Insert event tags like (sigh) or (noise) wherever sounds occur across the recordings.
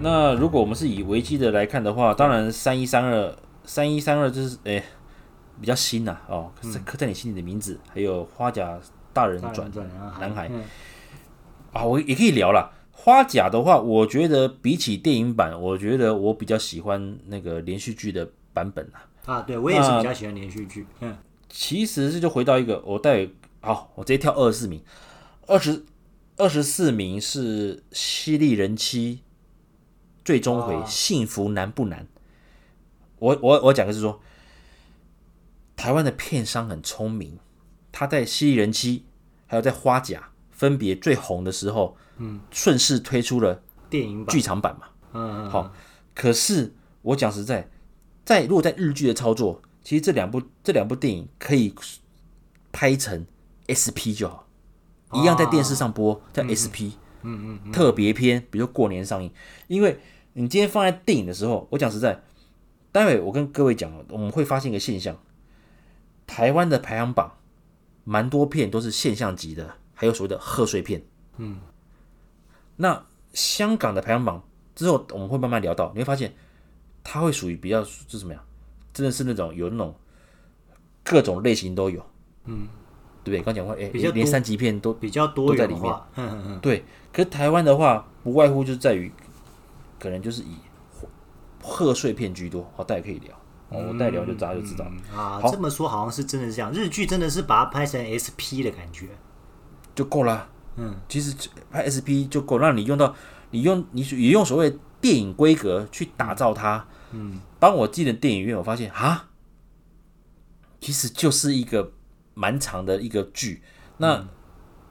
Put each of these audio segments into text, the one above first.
那如果我们是以维基的来看的话，当然三一三二三一三二就是诶、欸、比较新呐、啊、哦，刻在你心里的名字，还有花甲大人转男孩啊，我也可以聊了。花甲的话，我觉得比起电影版，我觉得我比较喜欢那个连续剧的版本啊。啊，对我也是比较喜欢连续剧。嗯，其实这就回到一个，我带好，我直接跳二十四名，二十二十四名是犀利人妻最终回，幸福难不难？我我我讲的是说，台湾的片商很聪明，他在蜥蜴人妻还有在花甲分别最红的时候。嗯，顺势推出了电影剧场版嘛。嗯，好。可是我讲实在，在如果在日剧的操作，其实这两部这两部电影可以拍成 SP 就好，一样在电视上播叫 SP。嗯嗯。特别篇，比如说过年上映。因为你今天放在电影的时候，我讲实在，待会我跟各位讲，我们会发现一个现象：台湾的排行榜蛮多片都是现象级的，还有所谓的贺岁片。嗯。那香港的排行榜之后，我们会慢慢聊到，你会发现它会属于比较是什么呀？真的是那种有那种各种类型都有，嗯，对不对？刚讲过，哎，连三级片都比较多都在里面，嗯嗯对。可是台湾的话，不外乎就是在于，可能就是以贺岁片居多。好，大家可以聊，我代聊就大家就知道啊。这么说好像是真的是这样，日剧真的是把它拍成 SP 的感觉，就够了。嗯，其实拍 SP 就够让你用到，你用你也用所谓电影规格去打造它。嗯，当我进了电影院，我发现啊，其实就是一个蛮长的一个剧。那、嗯、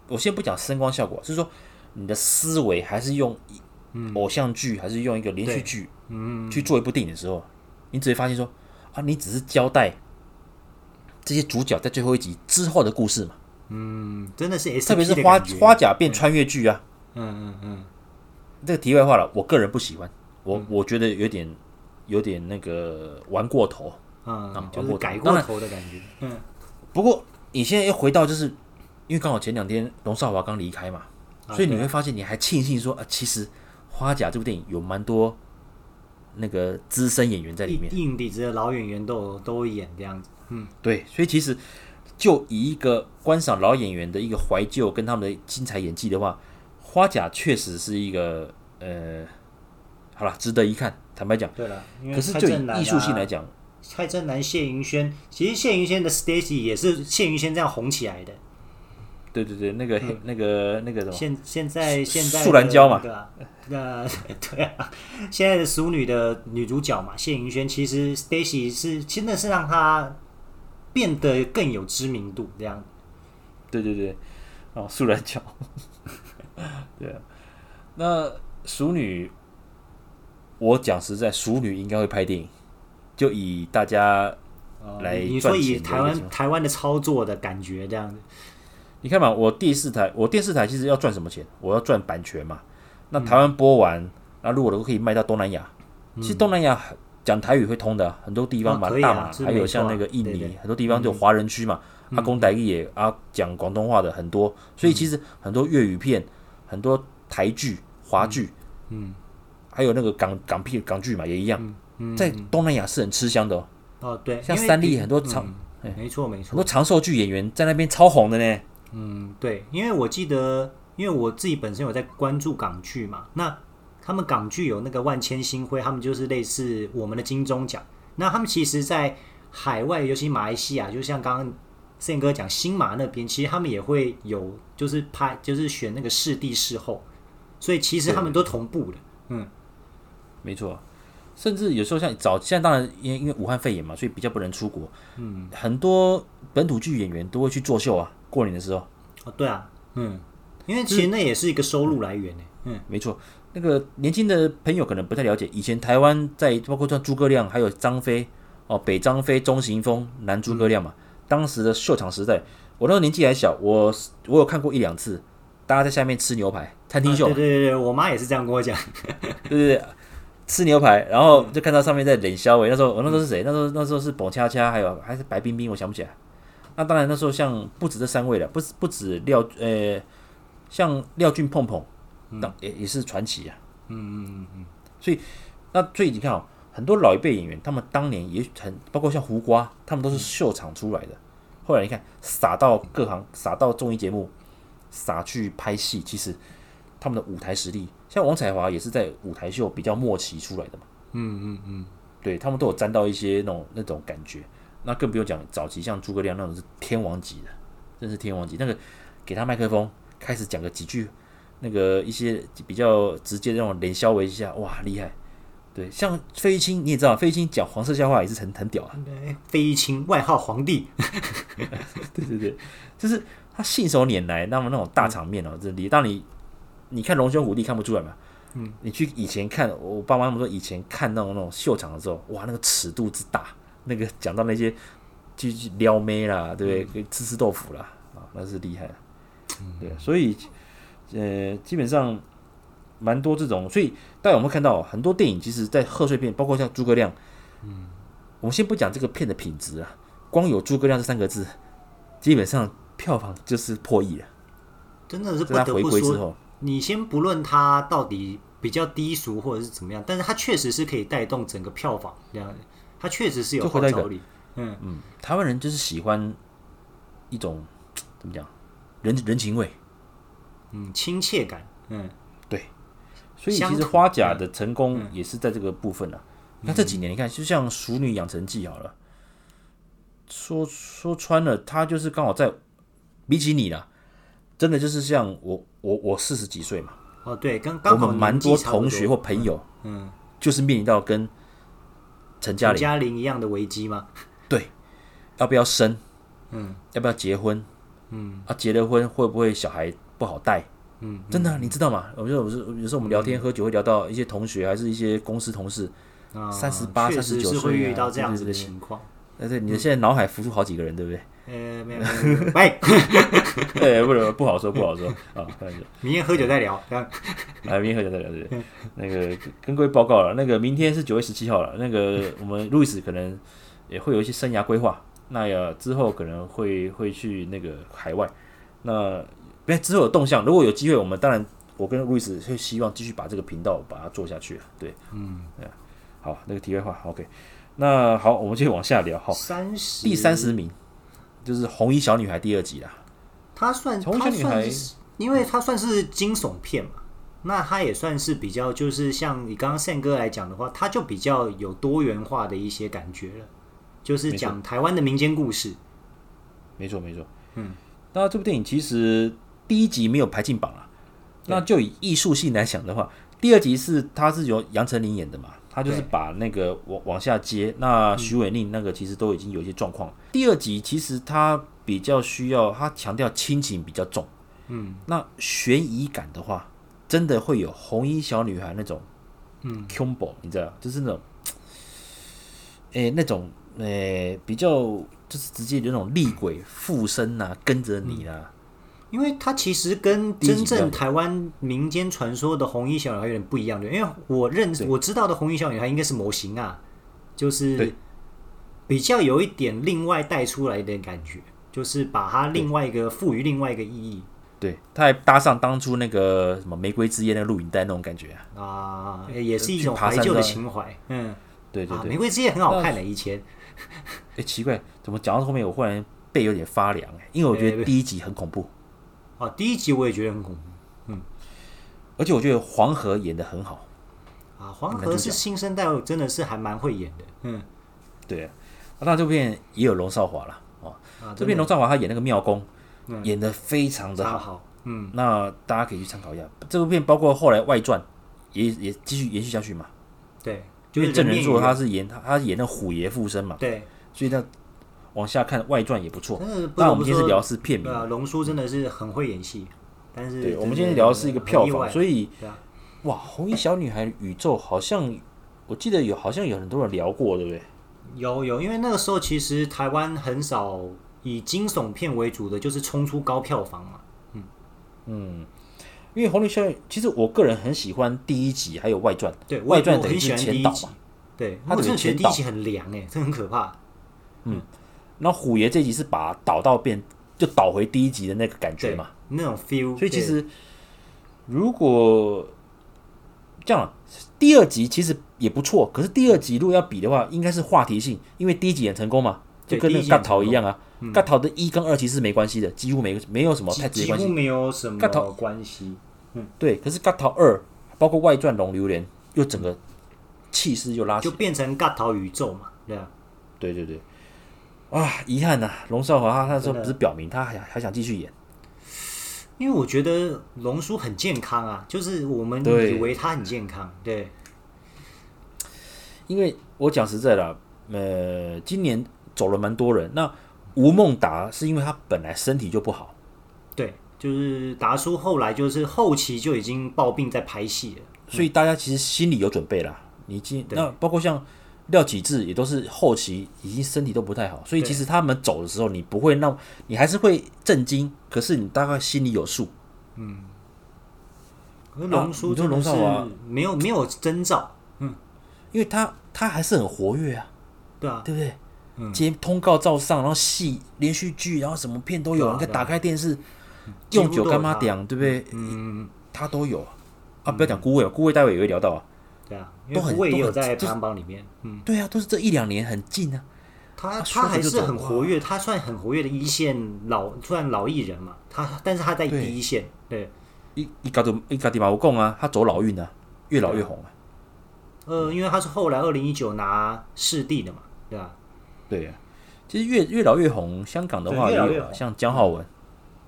我先不讲声光效果，就是说你的思维还是用偶像剧，还是用一个连续剧，嗯，去做一部电影的时候，你只会发现说啊，你只是交代这些主角在最后一集之后的故事嘛。嗯，真的是特别是花花甲变穿越剧啊。嗯。嗯嗯，这个题外话了，我个人不喜欢，我我觉得有点有点那个玩过头，嗯，就是改过头的感觉。嗯，不过你现在又回到，就是因为刚好前两天龙少华刚离开嘛，所以你会发现你还庆幸说啊，其实花甲这部电影有蛮多那个资深演员在里面，硬底子的老演员都都演这样子。嗯，对，所以其实。就以一个观赏老演员的一个怀旧跟他们的精彩演技的话，花甲确实是一个呃，好了，值得一看。坦白讲，对了，可是就以艺术性来讲，蔡振南、谢云轩，其实谢云轩的 Stacy 也是谢云轩这样红起来的。对对对，那个、嗯、那个那个什么，现现在现在素兰娇嘛，对吧？呃，(laughs) 对啊，现在的熟女的女主角嘛，谢盈萱其实 Stacy 是真的是让她。变得更有知名度，这样。对对对，哦，素兰娇。(laughs) 对啊，那熟女，我讲实在，熟女应该会拍电影，就以大家来、呃、你说以台湾台湾的操作的感觉这样子。你看嘛，我第四台，我电视台其实要赚什么钱？我要赚版权嘛。那台湾播完，那、嗯、如果都可以卖到东南亚，其实东南亚。讲台语会通的很多地方嘛，大马还有像那个印尼，很多地方就华人区嘛，阿公台语也啊讲广东话的很多，所以其实很多粤语片、很多台剧、华剧，嗯，还有那个港港片、港剧嘛也一样，在东南亚是很吃香的哦。哦，对，像三立很多长，没错没错，很多长寿剧演员在那边超红的呢。嗯，对，因为我记得，因为我自己本身有在关注港剧嘛，那。他们港剧有那个万千星辉，他们就是类似我们的金钟奖。那他们其实，在海外，尤其马来西亚，就像刚刚宪哥讲新马那边，其实他们也会有，就是拍，就是选那个视帝视后，所以其实他们都同步的。嗯，没错。甚至有时候像早，现在当然因为因为武汉肺炎嘛，所以比较不能出国。嗯，很多本土剧演员都会去作秀啊，过年的时候。哦，对啊，嗯，因为其实那也是一个收入来源呢。嗯，没错。那个年轻的朋友可能不太了解，以前台湾在包括像诸葛亮，还有张飞哦，北张飞、中行风、南诸葛亮嘛。当时的秀场时代，我那时候年纪还小，我我有看过一两次，大家在下面吃牛排，餐厅秀。对对对，我妈也是这样跟我讲。(laughs) 对对对，吃牛排，然后就看到上面在冷笑。哎，那时候我那时候是谁？那时候那时候是宝恰恰，还有还是白冰冰，我想不起来。那当然那时候像不止这三位了，不不止廖呃，像廖俊碰碰。那也也是传奇啊，嗯嗯嗯嗯，所以那所以你看哦，很多老一辈演员，他们当年也很包括像胡瓜，他们都是秀场出来的。后来你看，撒到各行，撒到综艺节目，撒去拍戏，其实他们的舞台实力，像王彩华也是在舞台秀比较末期出来的嘛。嗯嗯嗯，对他们都有沾到一些那种那种感觉。那更不用讲早期像诸葛亮那种是天王级的，真是天王级。那个给他麦克风，开始讲个几句，那个一些比较直接的那种连消微一下，哇，厉害。对，像费玉清你也知道，费玉清讲黄色笑话也是很很屌啊。对，费玉清外号皇帝。(laughs) 对对对，就是他信手拈来，那么那种大场面哦，这里当你你看龙兄虎弟看不出来嘛，嗯，你去以前看我爸妈他们说以前看那种那种秀场的时候，哇，那个尺度之大，那个讲到那些就撩妹啦，对不对？吃吃豆腐啦，啊，那是厉害。对，所以呃，基本上。蛮多这种，所以大家有没有看到很多电影？其实，在贺岁片，包括像诸葛亮，嗯，我们先不讲这个片的品质啊，光有诸葛亮这三个字，基本上票房就是破亿了。真的是不得不说，你先不论它到底比较低俗或者是怎么样，但是它确实是可以带动整个票房这样，它确实是有号召力。嗯。嗯，台湾人就是喜欢一种 (tsk) 怎么讲人人情味，嗯，亲切感，嗯。对。所以其实花甲的成功也是在这个部分了。那这几年你看，就像《熟女养成记》好了，说说穿了，他就是刚好在比起你啦，真的就是像我我我四十几岁嘛。哦，对，刚刚好我们蛮多同学或朋友，嗯，就是面临到跟陈嘉玲嘉玲一样的危机吗？对，要不要生？嗯，要不要结婚？嗯，啊，结了婚会不会小孩不好带？嗯，真的、啊，你知道吗？我觉得我是有时候我们聊天喝酒会聊到一些同学，还是一些公司同事，三十八、三十九岁会遇到这样子的情况。哎，对，你现在脑海浮出好几个人，对不对？呃，没有，(laughs) 哎，不能，不好说，不好说啊。明天喝酒再聊，(laughs) 来，明天喝酒再聊，对？那个跟各位报告了，那个明天是九月十七号了，那个我们路易斯可能也会有一些生涯规划，那呀之后可能会会去那个海外，那。哎，之后有动向，如果有机会，我们当然，我跟路易斯会希望继续把这个频道把它做下去。对，嗯，好，那个题外话，OK，那好，我们继续往下聊。好，三十，第三十名就是《红衣小女孩》第二集啦。它算，红衣小女孩，因为它算是惊悚片嘛，那它也算是比较，就是像你刚刚宪哥来讲的话，它就比较有多元化的一些感觉了，就是讲台湾的民间故事。没错，没错，嗯，那这部电影其实。第一集没有排进榜啊，那就以艺术性来讲的话，第二集是他是由杨丞琳演的嘛，他就是把那个往往下接，那徐伟宁那个其实都已经有一些状况。第二集其实他比较需要，他强调亲情比较重，嗯，那悬疑感的话，真的会有红衣小女孩那种，嗯，combo，你知道，就是那种，(tsk) 诶，那种诶比较就是直接有那种厉鬼附身呐，跟着你啦。因为它其实跟真正台湾民间传说的红衣小女孩有点不一样的，因为我认我知道的红衣小女孩应该是模型啊，就是比较有一点另外带出来的感觉，就是把它另外一个赋予另外一个意义。对，它还搭上当初那个什么《玫瑰之夜》那个录影带那种感觉啊，啊，也是一种怀旧的情怀。嗯，对对对，《玫瑰之夜》很好看的，以前。哎，奇怪，怎么讲到后面我忽然背有点发凉？哎，因为我觉得第一集很恐怖。啊，第一集我也觉得很恐怖，嗯，而且我觉得黄河演的很好，啊，黄河是新生代，真的是还蛮会演的，嗯，对啊，那这片也有龙少华了，哦，这片龙少华他演那个庙公，演的非常的好，嗯，那大家可以去参考一下，这部片包括后来外传也也继续延续下去嘛，对，就是郑人硕他是演他他演那虎爷附身嘛，对，所以他。往下看外传也不错，但我们今天是聊的是片名。啊，龙叔真的是很会演戏，但是对，我们今天聊的是一个票房，所以哇，红衣小女孩宇宙好像我记得有，好像有很多人聊过，对不对？有有，因为那个时候其实台湾很少以惊悚片为主的，就是冲出高票房嘛。嗯嗯，因为红衣小女孩，其实我个人很喜欢第一集还有外传，对外传等于是前导嘛。对，我真的觉得第一集很凉哎，这很可怕。嗯。那虎爷这集是把倒到变，就倒回第一集的那个感觉嘛，那种 feel。所以其实如果这样，第二集其实也不错，可是第二集如果要比的话，应该是话题性，因为第一集很成功嘛，就跟那个《嘎桃》一样啊，《嘎桃》的一跟二其实是没关系的，几乎没没有什么太直接关系，几乎没有什么关系。嗯，对，可是《嘎桃二》包括外传《龙榴莲》又整个气势又拉起，就变成《嘎桃》宇宙嘛，对啊，对对对。啊，遗憾呐、啊，龙少华他那时候不是表明他还还想继续演，因为我觉得龙叔很健康啊，就是我们以为他很健康，对。对因为我讲实在的，呃，今年走了蛮多人，那吴孟达是因为他本来身体就不好，对，就是达叔后来就是后期就已经抱病在拍戏了，所以大家其实心里有准备了。你今那包括像。廖启智也都是后期已经身体都不太好，所以其实他们走的时候，你不会那，你还是会震惊，可是你大概心里有数。嗯，龙叔就龙少华没有没有征兆，嗯，因为他他还是很活跃啊，对啊，对不对？嗯，接通告照上，然后戏连续剧，然后什么片都有，你可以打开电视，用酒干嘛点，对不对？嗯，他都有啊，不要讲孤味，孤味待会也会聊到啊。对啊，因为也有在排行榜里面。嗯，对啊，都是这一两年很近啊。他他还是很活跃，他算很活跃的一线老，算老艺人嘛。他但是他在第一线，对。一一搞都一搞地嘛，我讲啊，他走老运啊，越老越红啊。呃，因为他是后来二零一九拿视帝的嘛，对吧？对啊，其实越越老越红，香港的话也有，像姜浩文，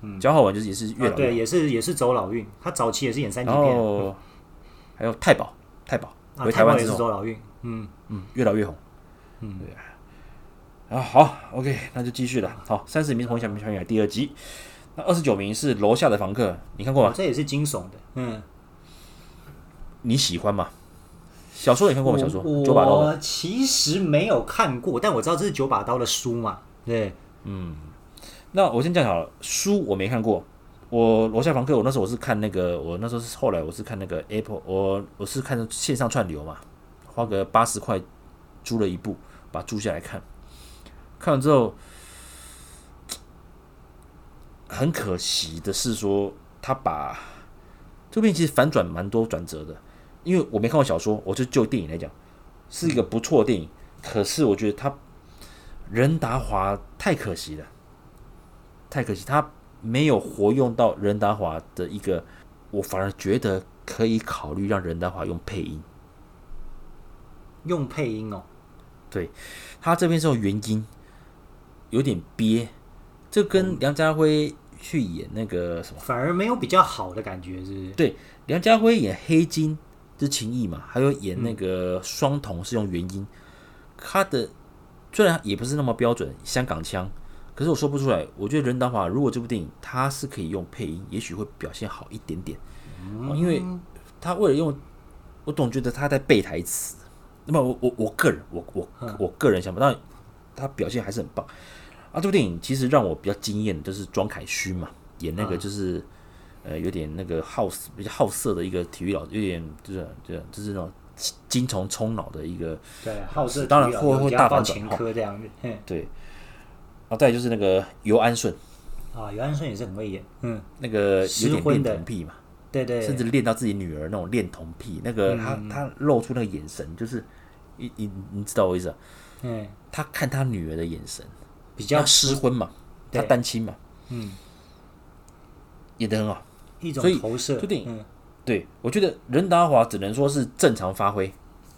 嗯，姜浩文就是也是越老，对，也是也是走老运。他早期也是演三级片，还有太保。太保回台湾之后。走老运，嗯。嗯，越老越红，嗯。对。啊，好，OK，那就继续了。好，三十名红响名传第二集，那二十九名是楼下的房客，你看过吗？这也是惊悚的，嗯，你喜欢吗？小说你看过吗？小说？九把刀，我其实没有看过，但我知道这是九把刀的书嘛，对，嗯，那我先讲好了，书我没看过。我楼下房客，我那时候我是看那个，我那时候是后来我是看那个 Apple，我我是看线上串流嘛，花个八十块租了一部，把租下来看。看完之后，很可惜的是说，他把这边其实反转蛮多转折的，因为我没看过小说，我就就电影来讲，是一个不错的电影。可是我觉得他任达华太可惜了，太可惜他。没有活用到任达华的一个，我反而觉得可以考虑让任达华用配音，用配音哦。对，他这边是用原音，有点憋，这跟梁家辉去演那个什么，反而没有比较好的感觉，是不是？对，梁家辉演黑金之情义嘛，还有演那个双瞳是用原音，他的虽然也不是那么标准香港腔。可是我说不出来，我觉得任达华如果这部电影他是可以用配音，也许会表现好一点点。嗯，因为他为了用，我总觉得他在背台词。那么我我我个人，我我我个人想法，当然他表现还是很棒。啊，这部电影其实让我比较惊艳的就是庄凯勋嘛，演那个就是呃有点那个好比较好色的一个体育老师，有点就是就是就是那种精虫充脑的一个对好色，当然会会大反转这样子，(laughs) 对。然后再就是那个尤安顺啊，游安顺也是很会演，嗯，那个有点恋童癖嘛，对对，甚至恋到自己女儿那种恋童癖，那个他他露出那个眼神，就是你你你知道我意思啊？嗯，他看他女儿的眼神比较失婚嘛，他单亲嘛，嗯，演的很好，一种投射，就电影，对我觉得任达华只能说是正常发挥，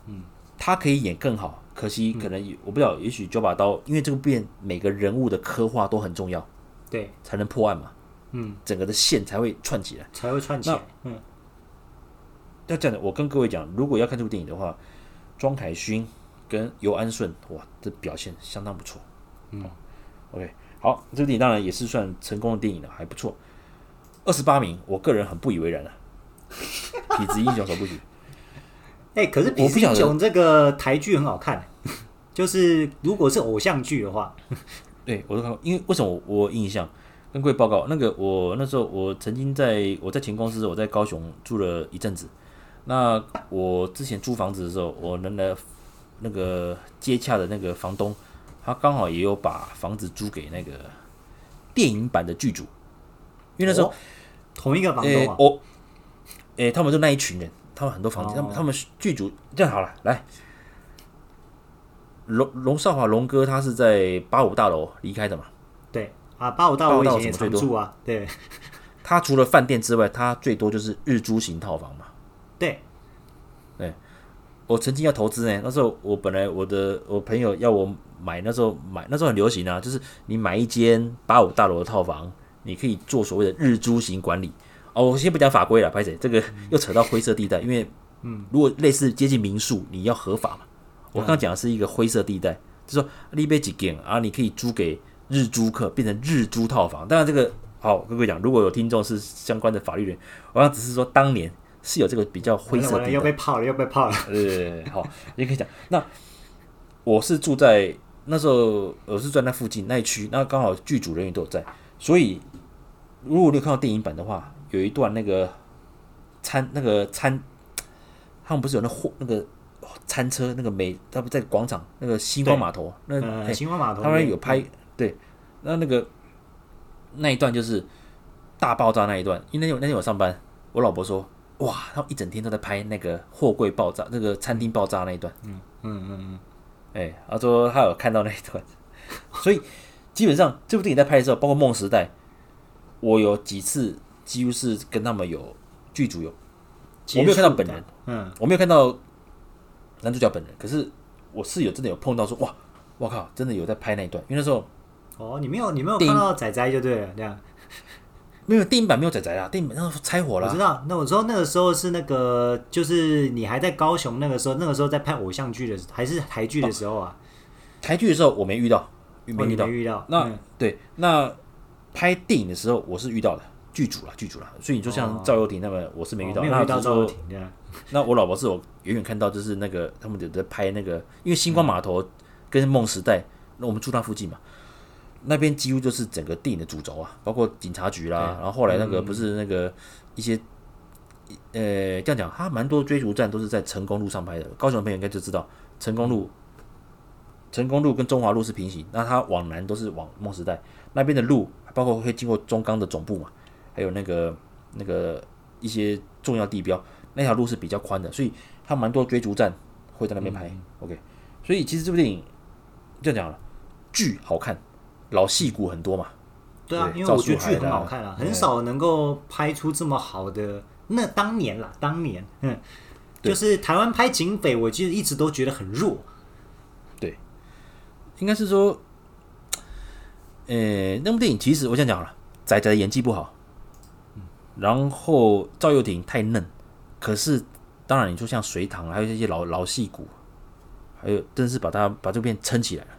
嗯，他可以演更好。可惜，可能我不知道，也许九把刀，因为这个片每个人物的刻画都很重要，对，才能破案嘛，嗯，整个的线才会串起来，才会串起来。嗯，要这样的，我跟各位讲，如果要看这部电影的话，庄凯勋跟尤安顺，哇，这表现相当不错。嗯，OK，好，这部电影当然也是算成功的电影了，还不错。二十八名，我个人很不以为然啊，《痞子英雄首部曲》。哎、欸，可是《痞子英雄》这个台剧很好看，(laughs) 就是如果是偶像剧的话，(laughs) 对我都看过。因为为什么我，我印象跟各位报告，那个我那时候我曾经在我在前公司，我在高雄住了一阵子。那我之前租房子的时候，我能来那个接洽的那个房东，他刚好也有把房子租给那个电影版的剧组，因为那时候、哦、同一个房东啊，我、欸，哎、欸，他们就那一群人。他们很多房间，哦他们他们剧组这样好了，来，龙龙少华龙哥他是在八五大楼离开的嘛？对啊，八五大楼我以前也常住啊，对 (laughs) 他除了饭店之外，他最多就是日租型套房嘛。对，我曾经要投资呢，那时候我本来我的我朋友要我买，那时候买那时候很流行啊，就是你买一间八五大楼的套房，你可以做所谓的日租型管理。哦，我先不讲法规了，拍谁这个又扯到灰色地带，因为嗯，如果类似接近民宿，你要合法嘛。我刚刚讲的是一个灰色地带，就是说你买几间啊，你可以租给日租客，变成日租套房。当然这个好，跟各位讲，如果有听众是相关的法律人，我刚只是说当年。是有这个比较灰色地带，又被泡了，又被泡了。呃，好，你可以讲。那我是住在那时候，我是住在那附近那一区，那刚好剧组人员都有在，所以如果你有看到电影版的话，有一段那个餐那个餐，他们不是有那货那个餐车那个美，他不在广场那个星光码头，那、呃、星光码头他们有拍、嗯、对，那那个那一段就是大爆炸那一段，因为那天那天我上班，我老婆说。哇，他们一整天都在拍那个货柜爆炸，那个餐厅爆炸那一段。嗯嗯嗯嗯，哎、欸，他说他有看到那一段，(laughs) 所以基本上这部电影在拍的时候，包括《梦时代》，我有几次几乎是跟他们有剧组有，我没有看到本人，嗯，我没有看到男主角本人，可是我室友真的有碰到说，哇，我靠，真的有在拍那一段，因为那时候，哦，你没有你没有看到仔仔就对了，这样。(laughs) 没有电影版没有仔仔啦，电影版那时候拆火了。我知道，那我说那个时候是那个，就是你还在高雄那个时候，那个时候在拍偶像剧的，还是台剧的时候啊？台剧的时候我没遇到，没遇到，遇到。那、嗯、对，那拍电影的时候我是遇到的，剧组了，剧组了。所以你就像赵又廷他们，我是没遇到。哦、没有遇到赵又廷那，(laughs) 那我老婆是我远远看到，就是那个他们有在拍那个，因为星光码头跟梦时代，那我们住那附近嘛。那边几乎就是整个电影的主轴啊，包括警察局啦，然后后来那个不是那个一些，嗯、呃，这样讲，他蛮多追逐战都是在成功路上拍的。高雄的朋友应该就知道，成功路、成功路跟中华路是平行，那它往南都是往梦时代那边的路，包括会经过中钢的总部嘛，还有那个那个一些重要地标，那条路是比较宽的，所以它蛮多追逐战会在那边拍。嗯、OK，所以其实这部电影这样讲了，剧好看。老戏骨很多嘛？对啊，因为我觉得剧很好看啊，很少能够拍出这么好的。那当年啦，当年，嗯，就是台湾拍警匪，我其实一直都觉得很弱。对，应该是说，呃，那部电影其实我想讲了，仔仔的演技不好，然后赵又廷太嫩，可是当然你说像隋唐，还有这些老老戏骨，还有真是把他把这部片撑起来了，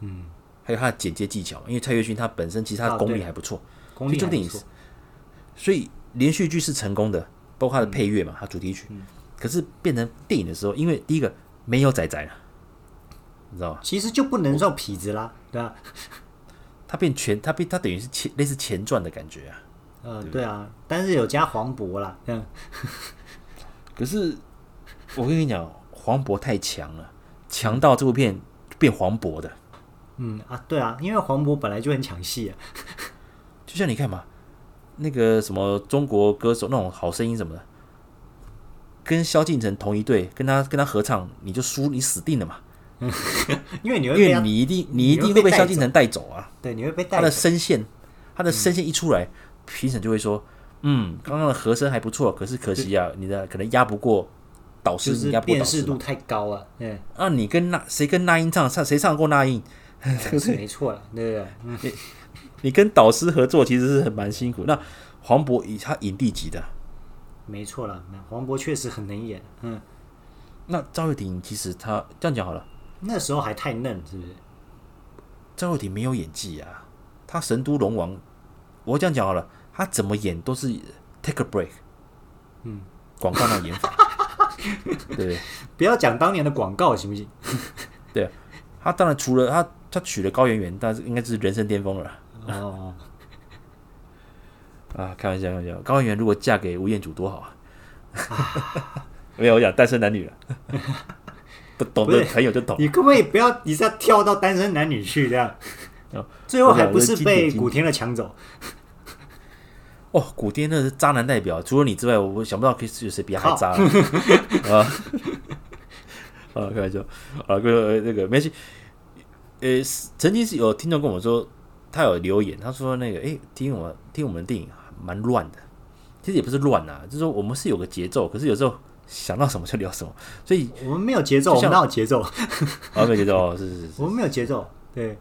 嗯。还有他的剪接技巧，因为蔡岳勋他本身其实他的功力还不错，啊、功力还不错，所以连续剧是成功的，包括他的配乐嘛，他、嗯、主题曲、嗯。可是变成电影的时候，因为第一个没有仔仔了，你知道吧？其实就不能叫痞子啦，对吧？(laughs) 他变全，他变他等于是前类似前传的感觉啊。呃，对，啊，但是有加黄渤啦，嗯。(laughs) 可是我跟你讲，黄渤太强了，强到这部片变黄渤的。嗯啊，对啊，因为黄渤本来就很抢戏啊，就像你看嘛，那个什么中国歌手那种好声音什么的，跟萧敬腾同一队，跟他跟他合唱，你就输，你死定了嘛。(laughs) 因为你会因为你一定你一定会被萧敬腾带走啊。对，你会被带走。他的声线，他的声线一出来，评、嗯、审就会说，嗯，刚刚的和声还不错，可是可惜啊，你的可能压不过导师，就是辨识度太高了。嗯，啊，你跟那谁跟那英唱唱 (laughs) 谁唱过那英？(laughs) 是没错了，对不对？嗯、你你跟导师合作其实是很蛮辛苦。那黄渤以他影帝级的，没错了。那黄渤确实很能演。嗯，那赵又廷其实他这样讲好了，那时候还太嫩，是不是？赵又廷没有演技啊，他神都龙王，我这样讲好了，他怎么演都是 take a break。嗯，广告那演法，对 (laughs) 不要讲当年的广告行不行？对啊。他当然除了他，他娶了高圆圆，但是应该是人生巅峰了。哦，(laughs) 啊，开玩笑，开玩笑。高圆圆如果嫁给吴彦祖多好啊！(laughs) 没有，我讲单身男女了。不懂的朋友就懂。你可不可以不要一下跳到单身男女去这样？最后还不是被古天乐抢走？哦，古天乐是渣男代表，除了你之外，我想不到可以有谁比他还渣了 (laughs) 啊！(laughs) 啊，开玩笑啊，各位那个没事。呃，曾经是有听众跟我说，他有留言，他说那个，哎，听我听我们的电影蛮乱的，其实也不是乱啊，就是说我们是有个节奏，可是有时候想到什么就聊什么，所以我们没有节奏，我们哪有节奏？啊，(laughs) 没有节奏，是是是，我们没有节奏，对。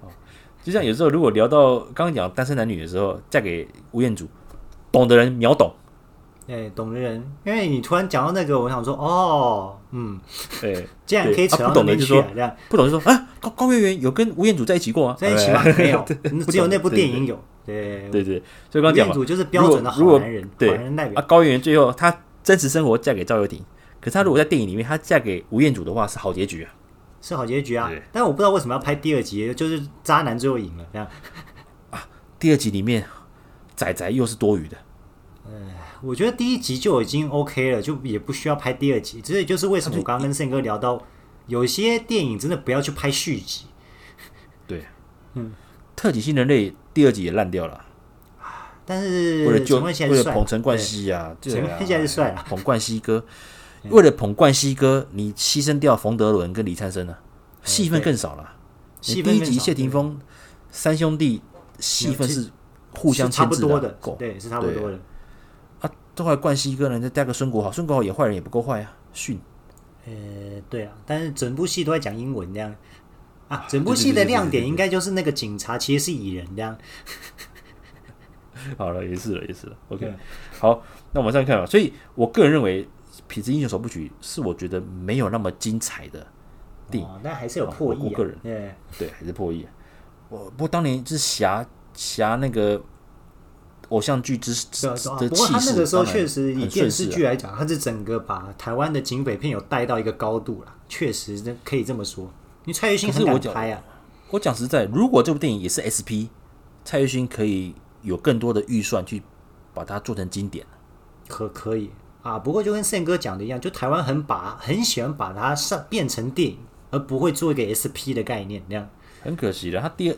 就像有时候如果聊到刚刚讲单身男女的时候，嫁给吴彦祖，懂的人秒懂。哎，懂的人，因为你突然讲到那个，我想说，哦，嗯，(laughs) 对，这样可以扯到那边去，这样不懂就说啊，高高圆圆有跟吴彦祖在一起过啊？在一起吗？没有，(laughs) 只有那部电影有。对对对，所以刚刚讲嘛，吴彦祖就是标准的好男人，好男人代表。啊，高圆圆最后她真实生活嫁给赵又廷，可是她如果在电影里面她嫁给吴彦祖的话，是好结局啊，是好结局啊。但是我不知道为什么要拍第二集，就是渣男最后赢了这样。(laughs) 啊，第二集里面仔仔又是多余的。我觉得第一集就已经 OK 了，就也不需要拍第二集。这也就是为什么我刚刚跟胜哥聊到，有些电影真的不要去拍续集。对，嗯，特级新人类第二集也烂掉了。但是为了就为了捧陈冠希啊，陈冠希现在是帅啊，捧冠希哥。为了捧冠希哥，你牺牲掉冯德伦跟李灿森了，戏份更少了。第一集谢霆锋三兄弟戏份是互相差不多的，对，是差不多的。这块冠希哥呢，再带个孙国豪，孙国豪也坏人也不够坏啊，训。呃，对啊，但是整部戏都在讲英文这样啊，整部戏的亮点应该就是那个警察其实是蚁人这样。(laughs) 好了，也是了，也是了。OK，好，那我们再看吧。所以我个人认为，《痞子英雄首部曲》是我觉得没有那么精彩的电影，但还是有破亿、啊。我个人对对，还是破亿。我不过当年就是侠侠那个。偶像剧之的气势，不过他那个时候确实以电视剧来讲，他是整个把台湾的警匪片有带到一个高度了，确实可以这么说。你蔡岳勋很敢拍啊！我讲实在，如果这部电影也是 SP，蔡岳勋可以有更多的预算去把它做成经典。可可以啊？不过就跟宪哥讲的一样，就台湾很把很喜欢把它上变成电影，而不会做一个 SP 的概念，那样很可惜的。他第二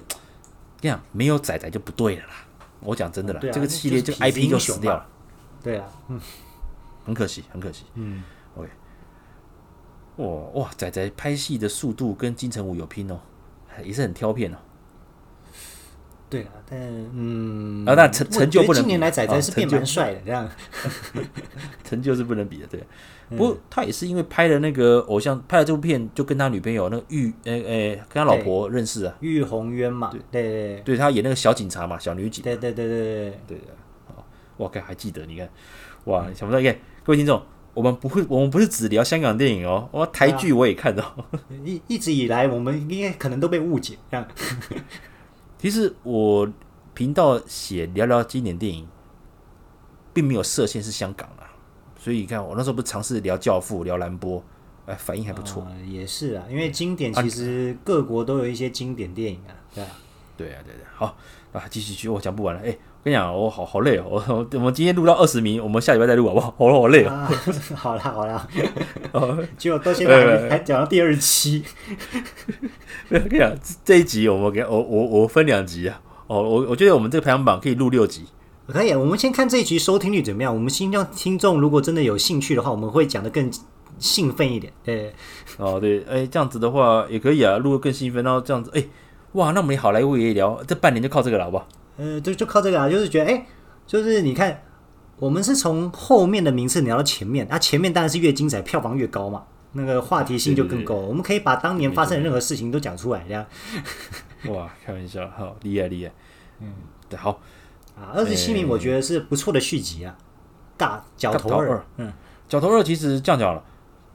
这样没有仔仔就不对了啦。我讲真的啦，这个系列这个 IP 就死掉了。对啊，嗯，很可惜，很可惜。嗯，OK。哇哇，仔仔拍戏的速度跟金城武有拼哦，也是很挑片哦。对啊，但嗯，啊，但成成就不能。近年来仔仔是变蛮帅的，这样。(laughs) 成就是不能比的，对。不过他也是因为拍了那个偶像，拍了这部片，就跟他女朋友那个玉，诶诶，跟他老婆认识啊，玉红渊嘛，对。对对，对。他演那个小警察嘛，小女警，对对对对对对。的，好，我靠，还记得，你看，哇，想不到，耶，各位听众，我们不会，我们不是只聊香港电影哦，我台剧我也看到，(laughs) 一一直以来我们应该可能都被误解，这样，(laughs) 其实我频道写聊聊经典电影，并没有设限是香港啊。所以你看，我那时候不是尝试聊《教父》、聊《蓝波》，哎，反应还不错。也是啊，因为经典其实各国都有一些经典电影啊，对啊，对啊，对对。好啊，继续继续，我讲不完了。哎，我跟你讲，我好好累哦。我 (laughs) 我们今天录到二十名，我们下礼拜再录好不好？好，(laughs) 好累哦。(laughs) 好啦好了，结果到现在还还讲到第二期。我跟你讲，这一集我们给我我我分两集啊。哦，我我觉得我们这个排行榜可以录六集。可以，我们先看这一集收听率怎么样。我们心中听众如果真的有兴趣的话，我们会讲的更兴奋一点。对，(laughs) 哦，对，哎，这样子的话也可以啊，录得更兴奋。然后这样子，哎，哇，那我们好莱坞也聊，这半年就靠这个了，好不好？呃，就就靠这个啊，就是觉得，哎，就是你看，我们是从后面的名次聊到前面，啊，前面当然是越精彩，票房越高嘛，那个话题性就更高。我们可以把当年发生的任何事情都讲出来，这样。(laughs) 哇，开玩笑，好厉害厉害。嗯，对，好。啊，二十七名我觉得是不错的续集啊，大角头二，嗯，角头二其实这样讲了，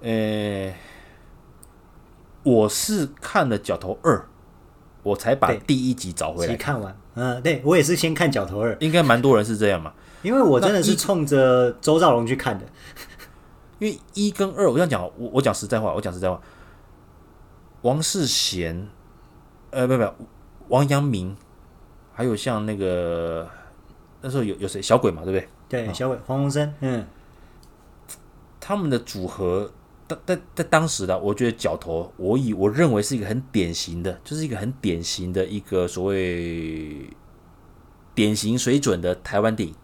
呃，我是看了角头二，我才把第一集找回来。看完，嗯，对我也是先看角头二，应该蛮多人是这样嘛，(laughs) 因为我真的是冲着周兆龙去看的，(laughs) 因为一跟二，我这样讲，我我讲实在话，我讲实在话，王世贤，呃，不不，王阳明，还有像那个。那时候有有谁小鬼嘛，对不对？对，小鬼黄鸿升，嗯，他们的组合，在在在当时的，我觉得角头，我以我认为是一个很典型的，就是一个很典型的一个所谓典型水准的台湾电影。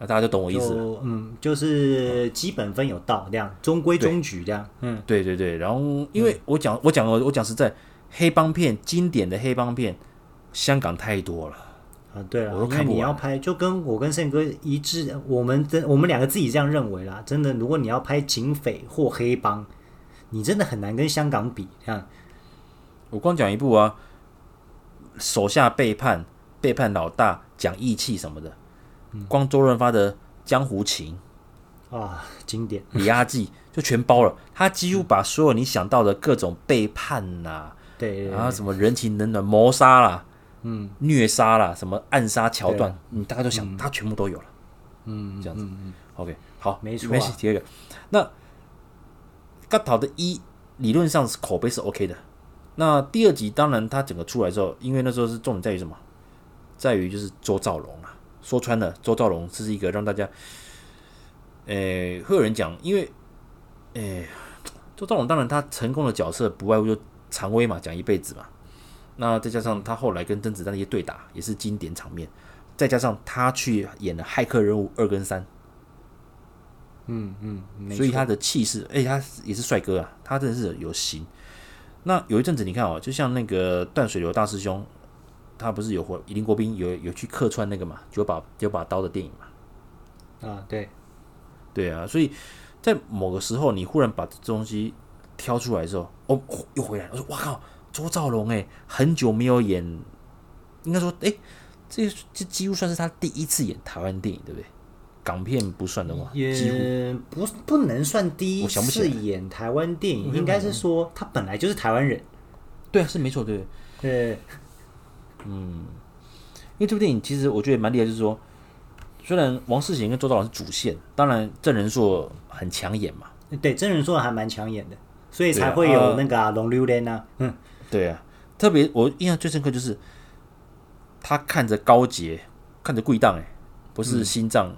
那大家就懂我意思了。嗯，就是基本分有到这样，中规中矩这样。嗯，对对对。然后因为我讲我讲我我讲实在，黑帮片经典的黑帮片，香港太多了。啊，对了，因为你要拍，就跟我跟胜哥一致，我们真我们两个自己这样认为啦。真的，如果你要拍警匪或黑帮，你真的很难跟香港比。这样，我光讲一部啊，手下背叛、背叛老大、讲义气什么的，嗯、光周润发的《江湖情》啊，经典，李阿季 (laughs) 就全包了。他几乎把所有你想到的各种背叛呐、啊，对，然后什么人情冷暖、谋杀啦。嗯，虐杀啦，什么暗杀桥段，你大概都想，他全部都有了。嗯，这样子。OK，好，没错。没事，第二个，那嘎桃的一理论上是口碑是 OK 的。那第二集当然他整个出来之后，因为那时候是重点在于什么？在于就是周兆龙啊。说穿了，周兆龙是一个让大家，诶，会有人讲，因为，诶，周兆龙当然他成功的角色不外乎就常威嘛，讲一辈子嘛。那再加上他后来跟甄子丹的一些对打也是经典场面，再加上他去演了骇客任务二跟三，嗯嗯，所以他的气势，哎，他也是帅哥啊，他真的是有型。那有一阵子你看哦，就像那个断水流大师兄，他不是有回林国斌有有去客串那个嘛，九把九把刀的电影嘛？啊，对，对啊，所以在某个时候你忽然把这东西挑出来之后，哦，又回来了，我说哇靠！周兆龙哎，很久没有演，应该说哎，这这几乎算是他第一次演台湾电影，对不对？港片不算的话，也不不能算第一次演台湾电影，应该是说他本来就是台湾人。对啊，是没错，对对。嗯，因为这部电影其实我觉得蛮厉害，就是说，虽然王世贤跟周兆龙是主线，当然郑人硕很抢眼嘛。对，郑人硕还蛮抢眼的，所以才会有那个《龙溜莲》啊，嗯。对啊，特别我印象最深刻就是他看着高杰，看着贵档哎，不是心脏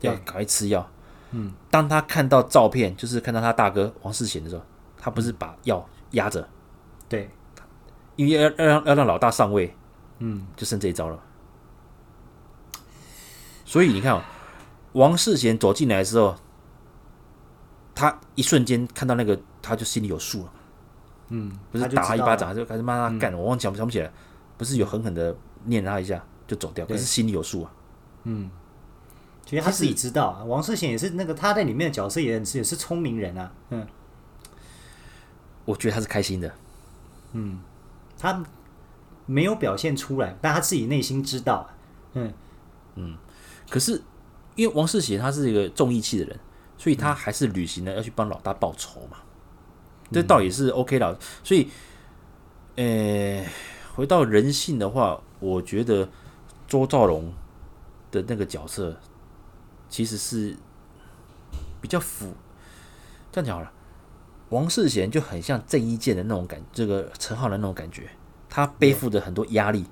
要赶快吃药。嗯，当他看到照片，就是看到他大哥王世贤的时候，他不是把药压着，对，因为要要让要让老大上位，嗯，就剩这一招了。所以你看哦，王世贤走进来的时候，他一瞬间看到那个，他就心里有数了。嗯，不是打他一巴掌，就开始骂他干。我忘记想不起来，不是有狠狠的念他一下就走掉，可是心里有数啊。嗯，其实他自己知道啊。王世贤也是那个他在里面的角色，也是也是聪明人啊。嗯，我觉得他是开心的。嗯，他没有表现出来，但他自己内心知道。嗯嗯，可是因为王世贤他是一个重义气的人，所以他还是履行了要去帮老大报仇嘛。这倒也是 OK 了，所以，呃，回到人性的话，我觉得周兆龙的那个角色其实是比较符。这样讲好了，王世贤就很像郑伊健的那种感，这个陈浩南那种感觉，他背负着很多压力，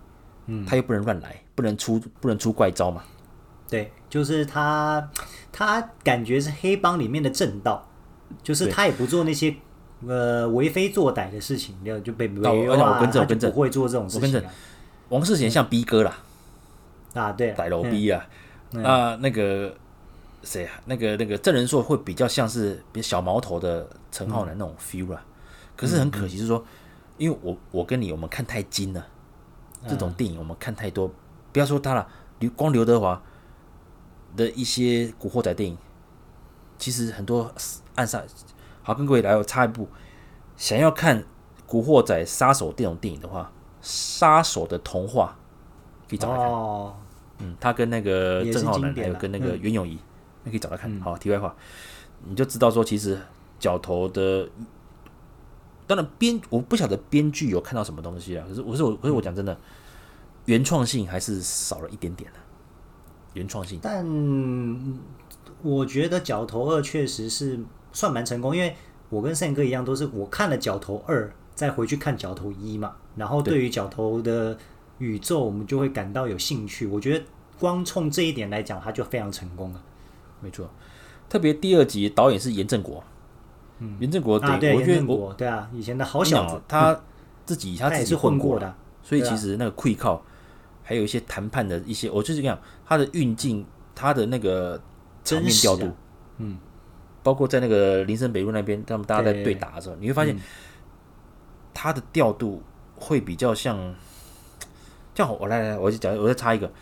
嗯，他又不能乱来，不能出不能出怪招嘛。对，就是他，他感觉是黑帮里面的正道，就是他也不做那些。呃，为非作歹的事情，就就被围殴啊，他就不会做这种事情。王世贤像逼哥啦，啊，对，歹楼逼啊，那，那个谁啊，那个那个郑仁硕会比较像是比小毛头的陈浩南那种 feel 啦。可是很可惜，是说，因为我我跟你我们看太精了，这种电影我们看太多，不要说他了，刘光刘德华的一些古惑仔电影，其实很多暗杀。好，跟各位来我插一部，想要看古惑仔杀手这种电影的话，《杀手的童话》可以找来看。哦，嗯，他跟那个郑浩南还有跟那个袁咏仪，那、嗯、可以找来看。好，题外话，你就知道说，其实角头的，当然编我不晓得编剧有看到什么东西啊。可是我是我，可是我讲真的，原创性还是少了一点点的。原创性，但我觉得角头二确实是。算蛮成功，因为我跟胜哥一样，都是我看了《角头二》，再回去看《角头一》嘛。然后对于角头的宇宙，我们就会感到有兴趣。我觉得光冲这一点来讲，他就非常成功了。没错，特别第二集导演是严正国，嗯，严正国，对，严正国，对啊，以前的好小子，他自己他自己混过。的，所以其实那个溃靠，还有一些谈判的一些，我就是这样，他的运镜。他的那个场面调度，啊、嗯，包括在那个林森北路那边，他们大家在对打的时候，你会发现他的调度会比较像，这样我来来，我就讲，我再插一个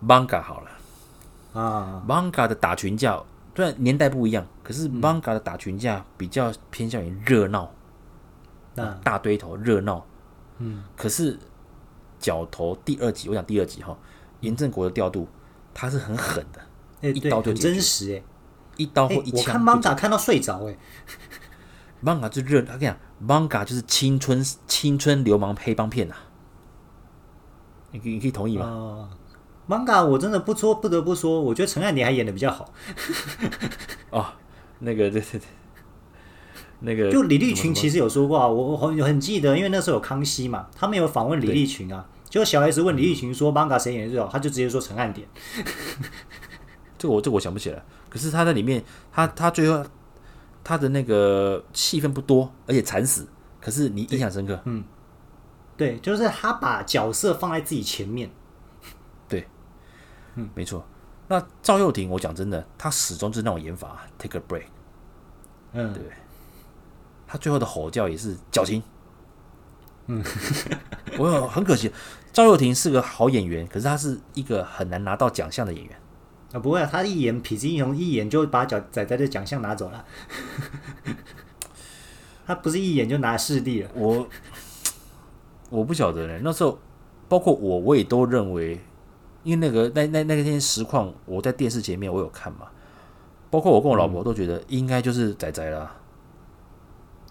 ，Manga 好了。啊，Manga 的打群架虽然年代不一样，可是 Manga 的打群架比较偏向于热闹，啊，大堆头热闹，嗯，可是角头第二集，我讲第二集哈，严正国的调度。他是很狠的，欸、一刀就真实哎，一刀或一枪。我看 manga 看到睡着哎，manga 就热，他跟你讲，manga 就是青春青春流氓黑帮片呐、啊。你可以你可以同意吗、呃、？manga 我真的不说不得不说，我觉得陈汉典还演的比较好。(laughs) 哦，那个对对对，那个就李立群其实有说过啊，我我很很记得，因为那时候有康熙嘛，他们有访问李立群啊。就小 S 问李立群说：“Manga 谁演的最好？”他就直接说陈汉典。这个我这个我想不起来。可是他在里面，他他最后他的那个戏份不多，而且惨死。可是你印象深刻。嗯，对，就是他把角色放在自己前面。(laughs) 对，嗯，没错。那赵又廷，我讲真的，他始终就是那种演法，take a break。嗯，对。他最后的吼叫也是矫情。嗯，(laughs) 我很可惜。赵又廷是个好演员，可是他是一个很难拿到奖项的演员啊！不会啊，他一眼《痞子英雄》，一眼就把角仔仔的奖项拿走了。(laughs) 他不是一眼就拿视帝了。我我不晓得呢。那时候包括我，我也都认为，因为那个那那那天实况，我在电视前面我有看嘛。包括我跟我老婆都觉得应该就是仔仔啦。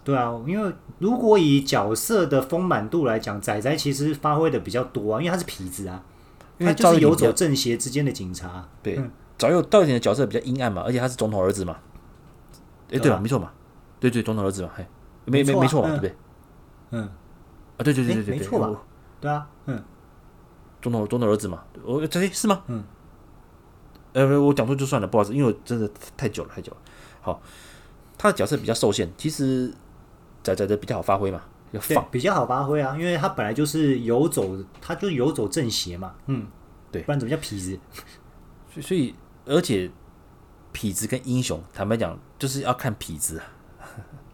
对啊，因为如果以角色的丰满度来讲，仔仔其实发挥的比较多啊，因为他是痞子啊，他就是游走正邪之间的警察。对，赵又赵又廷的角色比较阴暗嘛，而且他是总统儿子嘛。哎，对吧？没错嘛，对对，总统儿子嘛，嘿，没没没错嘛，对不对？嗯，啊，对对对对对，没错吧？对啊，嗯，总统总统儿子嘛，我这是吗？嗯，呃，我讲错就算了，不好意思，因为我真的太久了太久了。好，他的角色比较受限，其实。仔仔的比较好发挥嘛，要放。比较好发挥啊，因为他本来就是游走，他就游走正邪嘛，嗯，对，不然怎么叫痞子？所以，而且痞子跟英雄，坦白讲，就是要看痞子。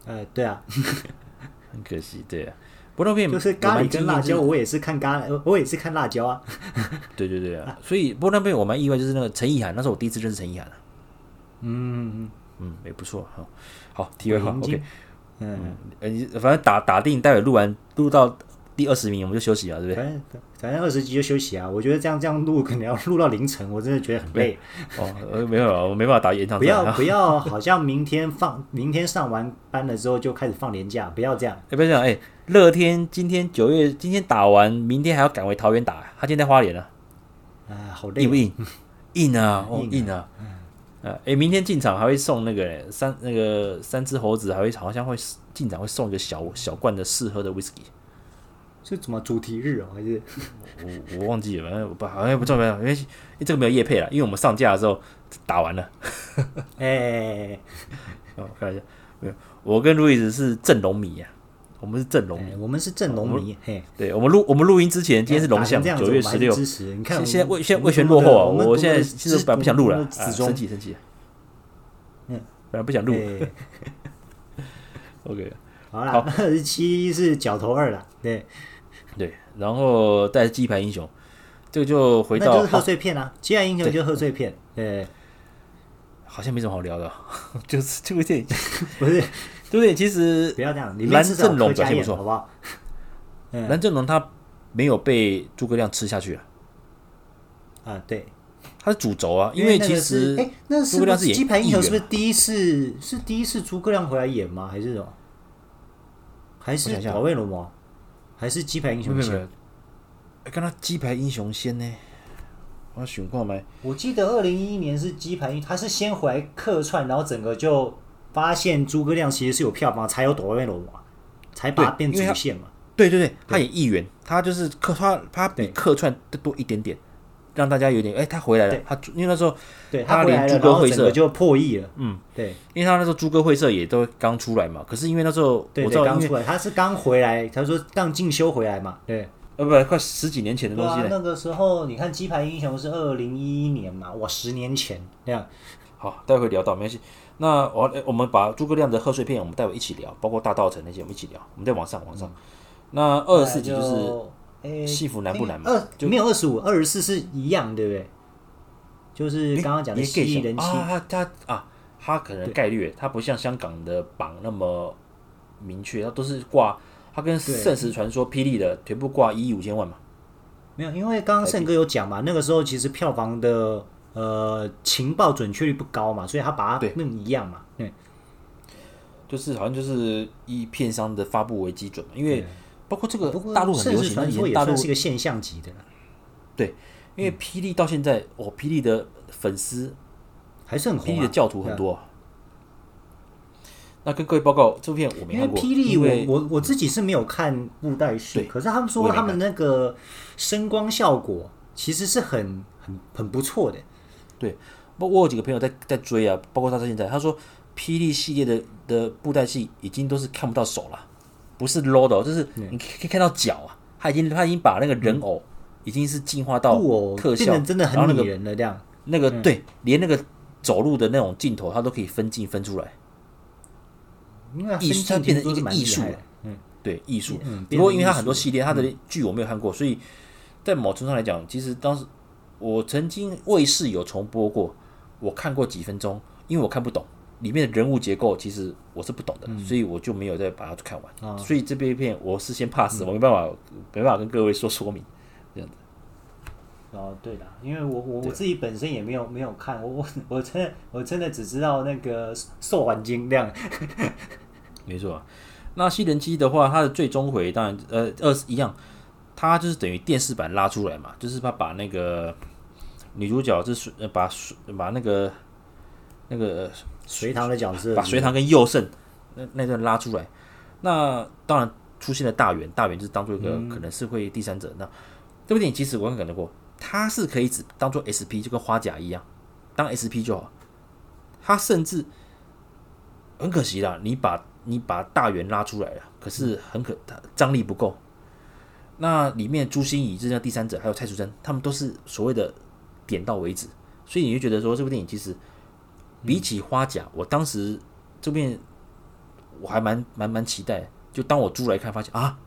呃，对啊，(laughs) 很可惜，对啊，不过片就是咖喱跟辣椒，我也是看咖，我也是看辣椒啊。(laughs) 对对对啊，所以不过那边我蛮意外，就是那个陈意涵，那是我第一次认识陈意涵嗯嗯嗯，也不错，好，好，体会好，OK。嗯，你反正打打定，待会录完录到第二十名，我们就休息了，对不对？反正反正二十集就休息啊。我觉得这样这样录，可能要录到凌晨，我真的觉得很累。哦，没有，我没办法打延长赛。不要不要，好像明天放，明天上完班了之后就开始放年假，不要这样。哎，不要这样，哎，乐天今天九月今天打完，明天还要赶回桃园打，他今天在花莲了。啊，好累，硬不硬？硬啊，哦，(laughs) 硬啊。呃，哎，明天进场还会送那个三那个三只猴子，还会好像会进场会送一个小小罐的试喝的 whisky，是什么主题日哦？还是我我忘记了，反正不好像不重要，因为这个没有夜配了，因为我们上架的时候打完了。哎，(laughs) 哦，看一下，没有，我跟路易斯是正龙迷啊，我们是正龙迷，我们是正龙迷。嘿，对，我们录我们录音之前，今天是龙象，九月十六。你看，现在魏现在魏全落后啊，我现在其实本来不想录了，生气生气。嗯，本来不想录。(laughs) OK，好了，二十七是角头二了，对对，然后带鸡排英雄，这个就回到就是贺岁片啊，鸡排英雄就是贺岁片，对，好像没什么好聊的，(laughs) 就是这部电影不是。对不对？其实不要这样，蓝正龙表现不错，好不好？(laughs) 蓝正龙他没有被诸葛亮吃下去啊。啊，对，他是主轴啊，因为其实哎，那诸葛亮是演鸡排英雄，是不是第一次？是第一次诸葛亮回来演吗？还是什么？还是保卫龙王？还是鸡排英雄先？跟他鸡排英雄先呢？我选过没？我记得二零一一年是鸡排英，他是先回来客串，然后整个就。发现诸葛亮其实是有票房，才有躲威龙嘛，才把它变主线嘛。对对对，他演议员，他就是客他他比客串的多一点点，让大家有点哎，他回来了。他因为那时候对他连诸葛会社就破亿了。嗯，对，因为他那时候诸葛会社也都刚出来嘛。可是因为那时候我知道，刚出来，他是刚回来，他说刚进修回来嘛。对呃，不，快十几年前的东西了。啊、那个时候，你看《鸡排英雄》是二零一一年嘛，哇，十年前这样。好，待会聊到没关系。那我我们把诸葛亮的贺岁片，我们待会一起聊，包括大道城那些，我们一起聊。我们再往上往上。嗯、那二十四集就是，戏服难不难嘛？二就没有二十五，二十四是一样，对不对？就是刚刚讲的犀利人气啊，他啊，他可能概率，他不像香港的榜那么明确，他都是挂，他跟圣石传说、霹雳的全部挂一亿五千万嘛。没有，因为刚刚胜哥有讲嘛，那个时候其实票房的呃情报准确率不高嘛，所以他把它弄一样嘛。对，就是好像就是以片商的发布为基准嘛，因为包括这个大陆很流行，也算是一个现象级的。对。因为霹雳到现在，哦，霹雳的粉丝还是很红，霹雳的教徒很多。那跟各位报告，这部片我没看过。因为霹雳，我我我自己是没有看布袋戏，可是他们说他们那个声光效果其实是很很很不错的。对，我我有几个朋友在在追啊，包括他到现在，他说霹雳系列的的布袋戏已经都是看不到手了，不是 low 的，就是你可以看到脚啊，他已经他已经把那个人偶。已经是进化到特效，真的很拟人了。这样，那个对，连那个走路的那种镜头，他都可以分镜分出来。艺术，它变成一个艺术了。嗯，对，艺术。不过，因为它很多系列，它的剧我没有看过，所以在某程度上来讲，其实当时我曾经卫视有重播过，我看过几分钟，因为我看不懂里面的人物结构，其实我是不懂的，所以我就没有再把它看完。所以这部片我是先 pass，我没办法，没办法跟各位说说明。这样子，哦，对的，因为我我我自己本身也没有没有看，我我 (laughs) 我真的我真的只知道那个寿环金这样，(laughs) 没错。那西人机的话，它的最终回当然呃二是一样，它就是等于电视版拉出来嘛，就是他把那个女主角就是把把那个那个隋唐的角色，把隋唐跟右胜那那段拉出来，那当然出现了大元，大元就是当做一个可能是会第三者、嗯、那。这部电影其实我很感动过，它是可以只当做 SP，就跟花甲一样，当 SP 就好。它甚至很可惜啦，你把你把大元拉出来了，可是很可张力不够。那里面朱星怡这叫第三者，还有蔡淑珍，他们都是所谓的点到为止，所以你就觉得说这部电影其实比起花甲，我当时这边我还蛮蛮蛮期待，就当我租来看，发现啊，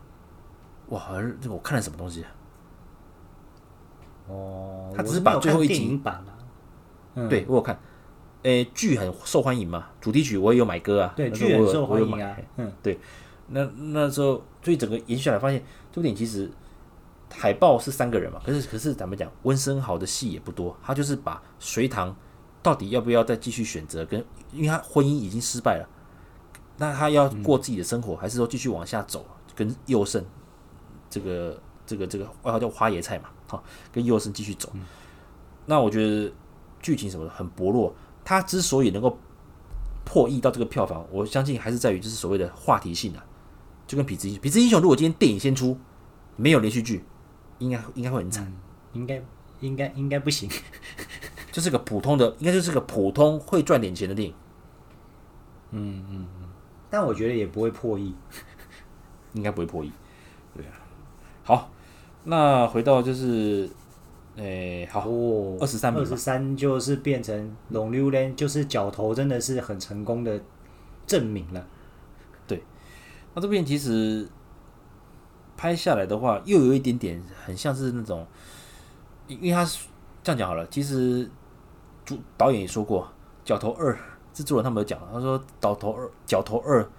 哇，这个我看了什么东西啊？哦，他只是把最后一集版了，嗯、对我有看，诶、欸，剧很受欢迎嘛，主题曲我也有买歌啊，对，剧很受欢迎啊，嗯，对，那那时候所以整个延续下来，发现这部电影其实海报是三个人嘛，可是可是咱们讲温升豪的戏也不多，他就是把隋唐到底要不要再继续选择跟，因为他婚姻已经失败了，那他要过自己的生活，嗯、还是说继续往下走，跟佑胜这个这个这个外号叫花椰菜嘛。好，跟佑胜继续走。嗯、那我觉得剧情什么的很薄弱。他之所以能够破亿到这个票房，我相信还是在于就是所谓的话题性啊。就跟痞子英雄，痞子英雄如果今天电影先出，没有连续剧，应该应该会很惨、嗯。应该应该应该不行。(laughs) 就是个普通的，应该就是个普通会赚点钱的电影。嗯嗯嗯。但我觉得也不会破亿，(laughs) 应该不会破亿。对啊。好。那回到就是，诶、欸，好，二十三名，二十三就是变成龙溜连，就是角头真的是很成功的证明了。对，那这边其实拍下来的话，又有一点点很像是那种，因为他是这样讲好了，其实主导演也说过，角头二制作人他们有讲，他说角头二角头二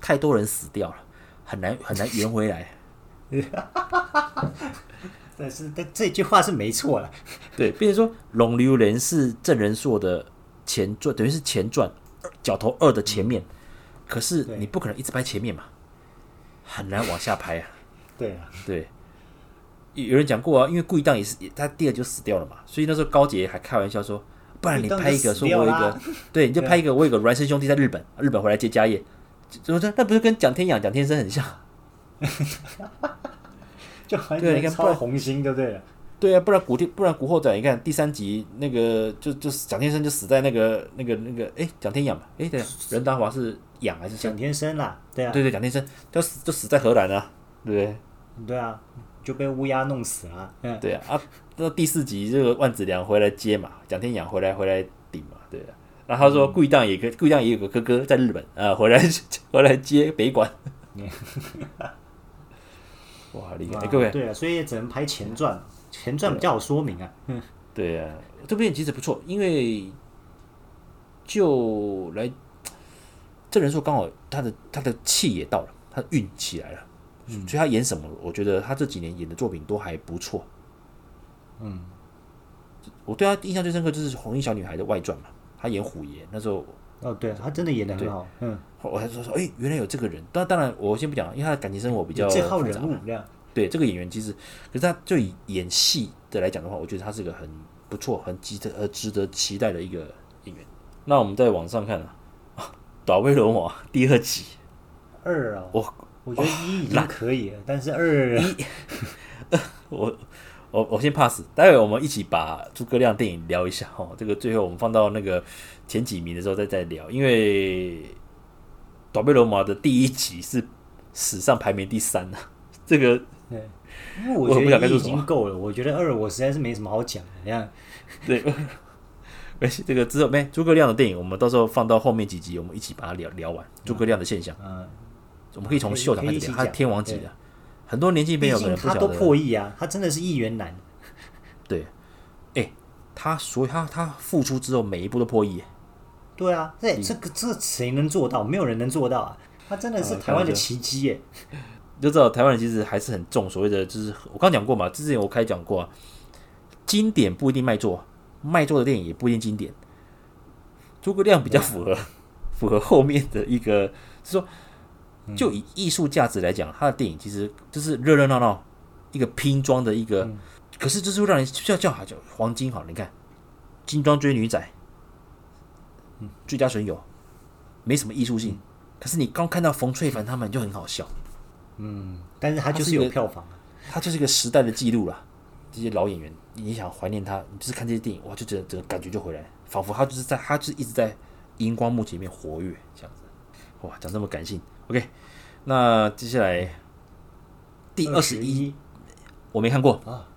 太多人死掉了，很难很难圆回来。(laughs) 但是，但这句话是没错了。(laughs) 对，比如说《龙溜人》是郑人硕的前传，等于是前传，角头二的前面。嗯、可是你不可能一直拍前面嘛，很难往下拍啊。对啊，对。有人讲过啊，因为顾一当也是他第二就死掉了嘛，所以那时候高杰还开玩笑说：“不然你拍一个，说我一个，(laughs) 对，你就拍一个，我有个孪生兄弟在日本，日本回来接家业，怎么着？那不是跟蒋天养、蒋天生很像？” (laughs) 就对，你看超红星，对不对？对啊，不然古天，不然古惑仔，你看第三集那个就就是蒋天生就死在那个那个那个哎蒋天养吧，哎对，任达华是养还是蒋天生啦？对啊，对对蒋天生就死就死在荷兰啊，对不对？对啊，就被乌鸦弄死了。嗯，对啊啊，那第四集这个万梓良回来接嘛，蒋天养回来回来顶嘛，对啊。然后他说顾一当也跟顾一当也有个哥哥在日本啊，回来 (laughs) 回来接北管。(laughs) 哇，厉害！各位，对啊，所以也只能拍前传，前传比较好说明啊。嗯，对啊，这部电影其实不错，因为就来这人说刚好他的他的气也到了，他运起来了，嗯，所以他演什么，我觉得他这几年演的作品都还不错。嗯，我对他印象最深刻就是《红衣小女孩》的外传嘛，他演虎爷那时候。哦，对，他真的演的很好。嗯，我还说说，哎，原来有这个人。当当然，我先不讲，因为他的感情生活比较这号人物。对，这个演员其实，可是他就以演戏的来讲的话，我觉得他是一个很不错、很值得呃值得期待的一个演员。那我们在网上看啊，(laughs)《倒背罗马》第二集二啊，我我觉得一已经可以了，但是二一，(laughs) 我。我我先 pass，待会我们一起把诸葛亮电影聊一下哦。这个最后我们放到那个前几名的时候再再聊，因为《倒背罗马》的第一集是史上排名第三啊。这个，对，因为我觉得一已经够了，我觉得二我实在是没什么好讲的。你看，对，没这个之后没诸葛亮的电影，我们到时候放到后面几集，我们一起把它聊聊完诸葛亮的现象。嗯，我们可以从秀场开始聊，他天王级的。很多年轻朋友可能他都破亿啊！他真的是亿元男。(laughs) 对，哎、欸，他所以他他复出之后，每一部都破亿。对啊，这这个这谁能做到？没有人能做到啊！他真的是台湾的奇迹耶！就知道台湾人其实还是很重所谓的，就是我刚讲过嘛，之前我开讲过，啊，经典不一定卖座，卖座的电影也不一定经典。诸葛亮比较符合符合后面的一个，是说。就以艺术价值来讲，他的电影其实就是热热闹闹，一个拼装的一个，嗯、可是就是会让人叫叫好叫黄金好，你看金装追女仔，嗯，最佳损友，没什么艺术性，嗯、可是你刚看到冯翠凡他们就很好笑，嗯，但是他就是有票房，他就是一个时代的记录了。这些老演员，你想怀念他，你就是看这些电影，哇，就觉得整个感觉就回来，仿佛他就是在，他就是一直在荧光幕前面活跃这样子，哇，讲这么感性。OK，那接下来第二十一，我没看过。啊。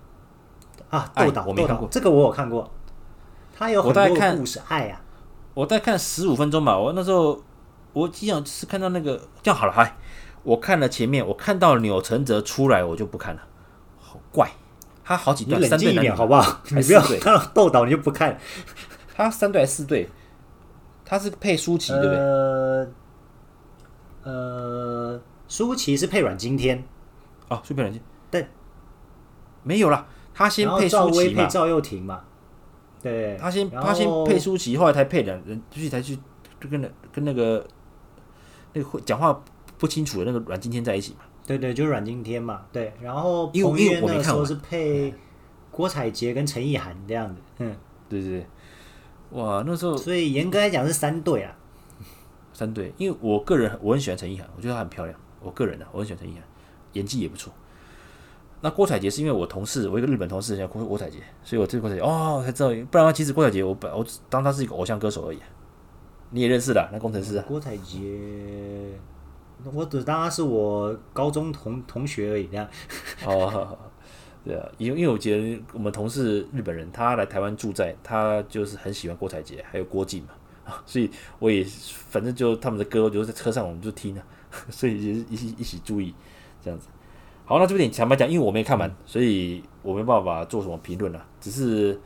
啊，豆导我没看过，这个我有看过，他有很多故事爱啊，我大概看十五分钟吧，我那时候我经常是看到那个这样好了，嗨，我看了前面，我看到钮承泽出来，我就不看了，好怪，他好几段三对男好不好？你不要看到豆导你就不看，他三对还是四对？他是配舒淇对不对？呃，舒淇是配阮经天，哦，是配阮经，对，没有啦，他先配舒淇嘛，赵薇配赵又廷嘛，对，他先他先配舒淇，后来才配两人，就是才去就跟那跟那个那个会讲话不清楚的那个阮经天在一起嘛，对对，就是阮经天嘛，对，然后彭于晏那个时候是配郭采洁跟陈意涵这样子，嗯，对对对，哇，那时候，所以严格来讲是三对啊。三对，因为我个人我很喜欢陈意涵，我觉得她很漂亮。我个人呢、啊，我很喜欢陈意涵，演技也不错。那郭采洁是因为我同事，我一个日本同事叫郭郭采洁，所以我对郭采洁哦才知道。不然的话，其实郭采洁我本我当她是一个偶像歌手而已。你也认识的那工程师啊？郭采洁，我只当他是我高中同同学而已。这样 (laughs) 哦，对啊，因为因为我觉得我们同事日本人，他来台湾住在，他就是很喜欢郭采洁，还有郭靖嘛。(laughs) 所以我也反正就他们的歌，我就在车上我们就听啊，(laughs) 所以就一起一起注意这样子。好，那这部电影坦白讲，因为我没看完，所以我没办法做什么评论了。只是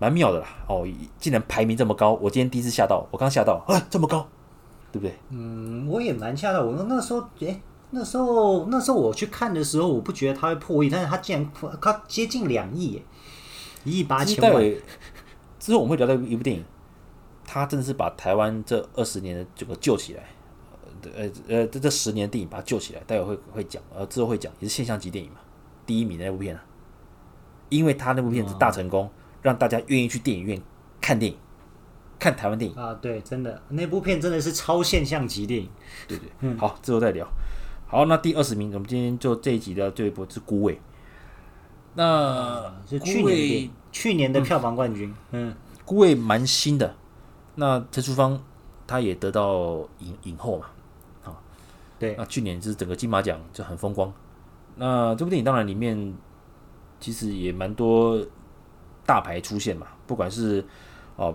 蛮妙的啦，哦，竟然排名这么高，我今天第一次吓到，我刚吓到啊，这么高，对不对？嗯，我也蛮吓到。我那时候，诶、欸，那时候那时候我去看的时候，我不觉得他会破亿，但是他竟然破，他接近两亿，一亿八千万。之后我们会聊到一部电影。他真的是把台湾这二十年的这个救起来，呃呃，这这十年电影把它救起来，待会会会讲，呃，之后会讲，也是现象级电影嘛，第一名的那部片啊，因为他那部片子大成功，哦、让大家愿意去电影院看电影，看台湾电影。啊，对，真的那部片真的是超现象级电影，对对，嗯，好，之后再聊。好，那第二十名，我们今天就这一集的最后一部是孤味，那是去年去年的票房冠军，嗯，孤味蛮新的。那陈淑芳，她也得到影影后嘛，啊，对，那去年就是整个金马奖就很风光，那这部电影当然里面其实也蛮多大牌出现嘛，不管是哦，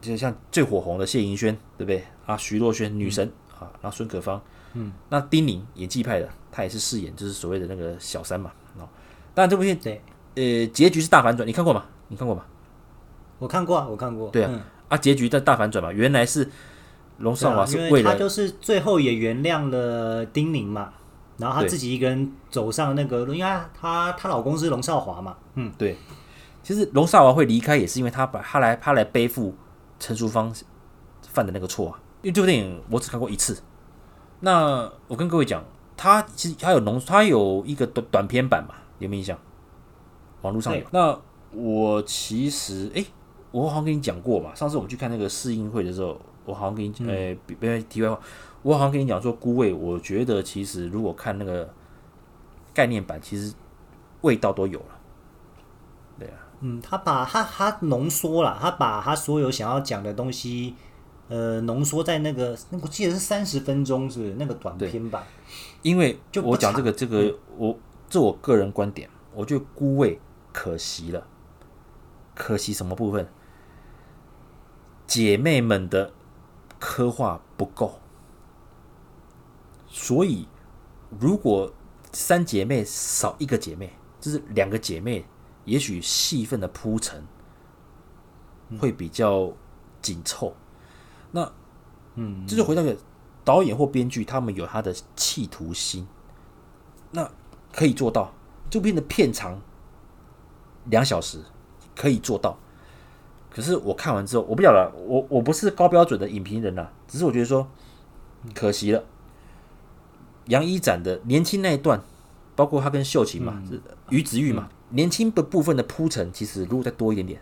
就像最火红的谢盈萱，对不对啊？徐若瑄女神、嗯、啊，然后孙可芳，嗯，那丁宁演技派的，她也是饰演就是所谓的那个小三嘛。哦，当然这部片对，呃，结局是大反转，你看过吗？你看过吗？我看过啊，我看过。对啊，嗯、啊，结局在大反转嘛，原来是龙少华是为了，因为他就是最后也原谅了丁宁嘛。然后她自己一个人走上那个，因为她她老公是龙少华嘛，嗯，对。其实龙少华会离开也是因为他把他来他来背负陈淑芳犯的那个错啊。因为这部电影我只看过一次。那我跟各位讲，他其实他有浓，他有一个短短片版嘛，有没有印象？网络上有。那我其实哎，我好像跟你讲过嘛，上次我们去看那个试映会的时候，我好像跟你讲，别别题外话。我好像跟你讲说，孤味，我觉得其实如果看那个概念版，其实味道都有了。嗯，他把他他浓缩了，他把他所有想要讲的东西，呃，浓缩在那个，那我记得是三十分钟，是那个短片吧？因为就我讲这个这个，我这我个人观点，我觉得孤位可惜了，可惜什么部分？姐妹们的刻画不够。所以，如果三姐妹少一个姐妹，就是两个姐妹，也许戏份的铺陈会比较紧凑。那，嗯，这就回到个导演或编剧，他们有他的企图心，那可以做到。这部片的片长两小时，可以做到。可是我看完之后，我不晓得，我我不是高标准的影评人呐，只是我觉得说，可惜了。杨一展的年轻那一段，包括他跟秀琴嘛，是于子玉嘛，年轻的部分的铺陈，其实如果再多一点点，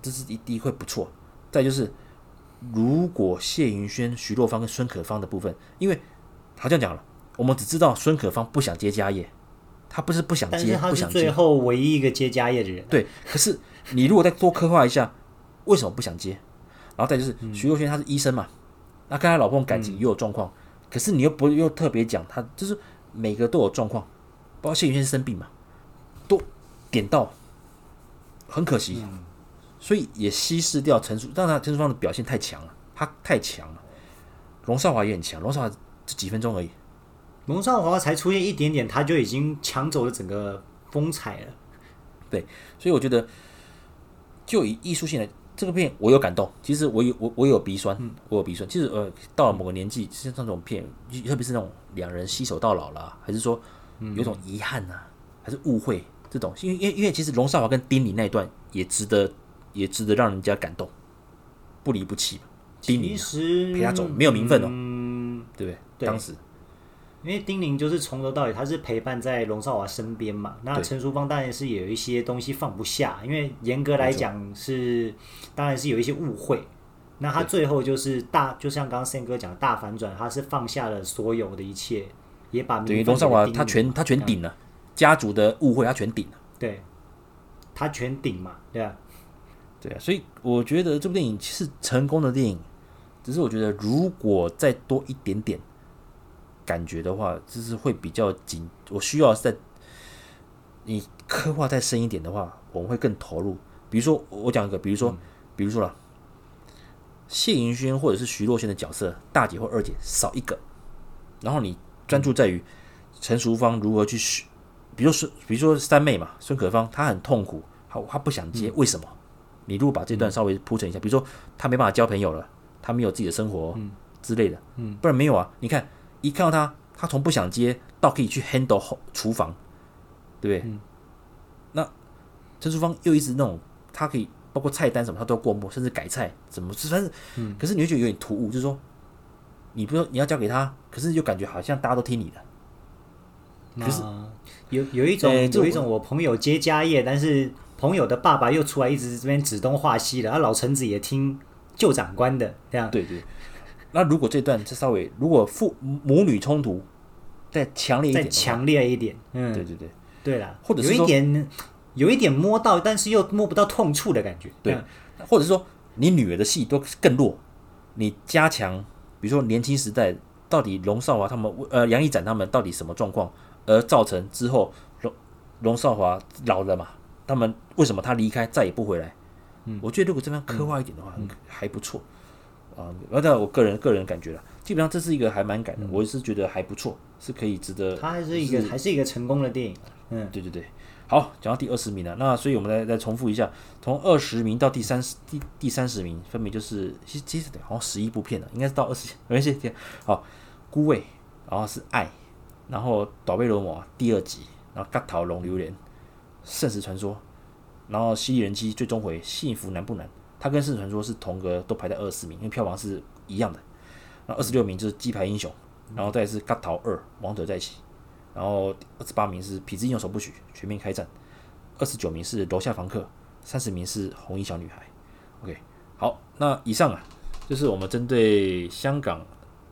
这是一第一会不错。再就是，如果谢云轩、徐若芳跟孙可芳的部分，因为他这样讲了，我们只知道孙可芳不想接家业，他不是不想接，不想接，最后唯一一个接家业的人。对，可是你如果再多刻画一下，为什么不想接？然后再就是徐若瑄，他是医生嘛，那跟他老公感情也有状况。可是你又不又特别讲他，就是每个都有状况，包括谢云轩生病嘛，都点到，很可惜，嗯、所以也稀释掉陈淑，当然陈淑芳的表现太强了，他太强了，龙少华也很强，龙少华这几分钟而已，龙少华才出现一点点，他就已经抢走了整个风采了，对，所以我觉得就以艺术性来。这个片我有感动，其实我有我我有鼻酸，我有鼻酸。其实呃，到了某个年纪，像这种片，特别是那种两人携手到老了，还是说有种遗憾呐、啊，还是误会这种，因为因为因为其实龙少华跟丁宁那一段也值得也值得让人家感动，不离不弃。丁宁陪他走没有名分哦，嗯、对不对？对当时。因为丁宁就是从头到尾，他是陪伴在龙少华身边嘛。那陈淑芳当然是有一些东西放不下，因为严格来讲是，当然是有一些误会。那他最后就是大，就像刚刚 Sam 哥讲的大反转，他是放下了所有的一切，也把等于龙少华他全他全顶了，家族的误会他全顶了。对，他全顶嘛，对啊，对啊。所以我觉得这部电影是成功的电影，只是我觉得如果再多一点点。感觉的话，就是会比较紧。我需要再你刻画再深一点的话，我们会更投入。比如说，我讲一个，比如说，嗯、比如说了，谢盈萱或者是徐若瑄的角色，大姐或二姐少一个，然后你专注在于陈淑芳如何去，比如说，比如说三妹嘛，孙可芳，她很痛苦，她她不想接，嗯、为什么？你如果把这段稍微铺陈一下，比如说她没办法交朋友了，她没有自己的生活之类的，嗯，不然没有啊，你看。一看到她，她从不想接到可以去 handle 后厨房，对不对？嗯、那陈淑芳又一直那种，她可以包括菜单什么，她都要过目，甚至改菜怎么，反正，嗯、可是你会觉得有点突兀，就是说，你不说你要交给他，可是又感觉好像大家都听你的。可是有有一种有一种我朋友接家业，但是朋友的爸爸又出来一直这边指东画西的，而老臣子也听旧长官的，这样。对对。那如果这段是稍微，如果父母女冲突再强烈一点，再强烈一点，嗯，对对对，对啦，或者是有一点有一点摸到，但是又摸不到痛处的感觉，对，或者是说你女儿的戏都更弱，你加强，比如说年轻时代到底龙少华他们，呃，杨一展他们到底什么状况，而造成之后龙龙少华老了嘛，他们为什么他离开再也不回来？嗯，我觉得如果这边刻画一点的话，嗯、还不错啊。那但我个人个人感觉了，基本上这是一个还蛮感的，嗯、我是觉得还不错，是可以值得。它还是一个还是一个成功的电影。嗯，对对对。好，讲到第二十名了，那所以我们来再重复一下，从二十名到第三十第第三十名，分别就是其实其实好像十一部片了，应该是到二十，没关系。好，孤味，然后是爱，然后倒背罗摩第二集，然后嘎桃龙榴莲，圣石传说，然后蜥蜴人妻最终回，幸福难不难？它跟圣石传说是同格都排在二十名，因为票房是一样的。那二十六名就是鸡排英雄，然后再是嘎桃二，王者在一起。然后二十八名是痞子英雄首部曲全面开战，二十九名是楼下房客，三十名是红衣小女孩。OK，好，那以上啊就是我们针对香港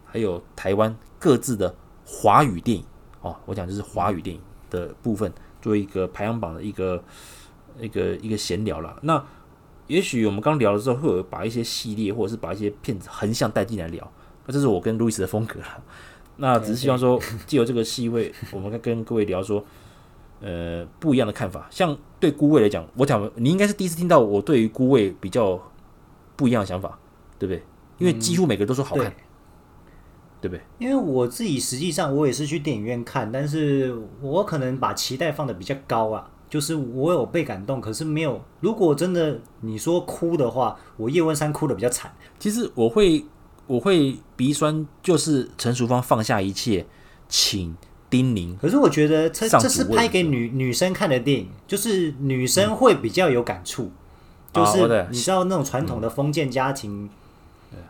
还有台湾各自的华语电影哦，我讲就是华语电影的部分，做一个排行榜的一个一个一个闲聊了。那也许我们刚聊的时候会有把一些系列或者是把一些片子横向带进来聊，那这是我跟路易斯的风格了。(laughs) 那只是希望说，借由这个戏位，我们跟各位聊说，呃，不一样的看法。像对孤位来讲，我讲你应该是第一次听到我对于孤位比较不一样的想法，对不对？因为几乎每个人都说好看，嗯、对，不对？因为我自己实际上我也是去电影院看，但是我可能把期待放的比较高啊，就是我有被感动，可是没有。如果真的你说哭的话，我叶问三哭的比较惨。其实我会。我会鼻酸，就是陈淑芳放下一切，请叮咛。可是我觉得这这是拍给女女生看的电影，就是女生会比较有感触。嗯、就是你知道那种传统的封建家庭，嗯、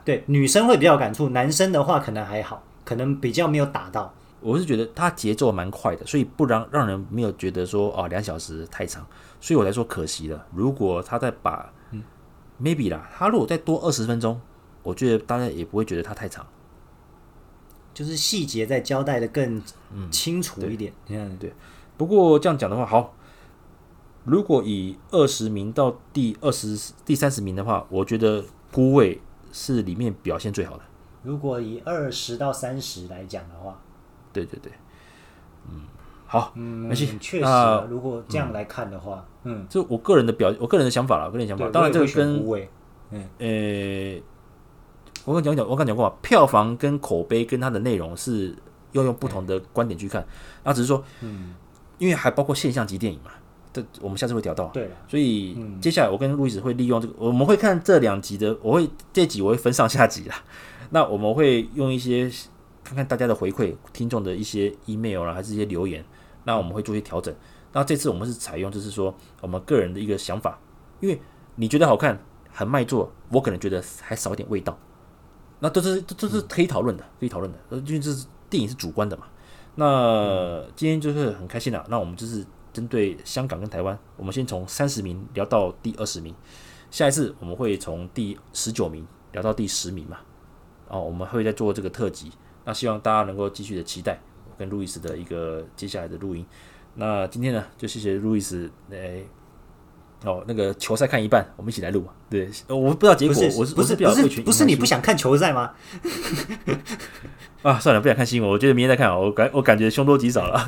对女生会比较有感触，男生的话可能还好，可能比较没有打到。我是觉得他节奏蛮快的，所以不让让人没有觉得说啊两小时太长，所以我来说可惜了。如果他再把、嗯、maybe 啦，他如果再多二十分钟。我觉得大家也不会觉得它太长，就是细节在交代的更清楚一点。嗯，对。对。不过这样讲的话，好，如果以二十名到第二十、第三十名的话，我觉得孤味是里面表现最好的。如果以二十到三十来讲的话，对对对，嗯，好，嗯，确实、啊，如果这样来看的话，嗯，嗯就我个人的表，我个人的想法了，我个人想法。当然，这个跟，嗯，呃。我跟你讲讲，我刚讲过嘛，票房跟口碑跟它的内容是要用不同的观点去看。那只是说，嗯，因为还包括现象级电影嘛，这我们下次会聊到。对，所以接下来我跟路易斯会利用这个，我们会看这两集的，我会这集我会分上下集啦。(laughs) 那我们会用一些看看大家的回馈，听众的一些 email 啦，还是一些留言，那我们会做一些调整。那这次我们是采用就是说我们个人的一个想法，因为你觉得好看很卖座，我可能觉得还少一点味道。那都是都都是可以讨论的，可以讨论的，因为这是电影是主观的嘛。那今天就是很开心了。那我们就是针对香港跟台湾，我们先从三十名聊到第二十名，下一次我们会从第十九名聊到第十名嘛。哦，我们会再做这个特辑。那希望大家能够继续的期待我跟路易斯的一个接下来的录音。那今天呢，就谢谢路易斯来。哦，那个球赛看一半，我们一起来录嘛。对，我不知道结果，我是不是不是不是你不想看球赛吗？啊，算了，不想看新闻，我觉得明天再看。我感我感觉凶多吉少了。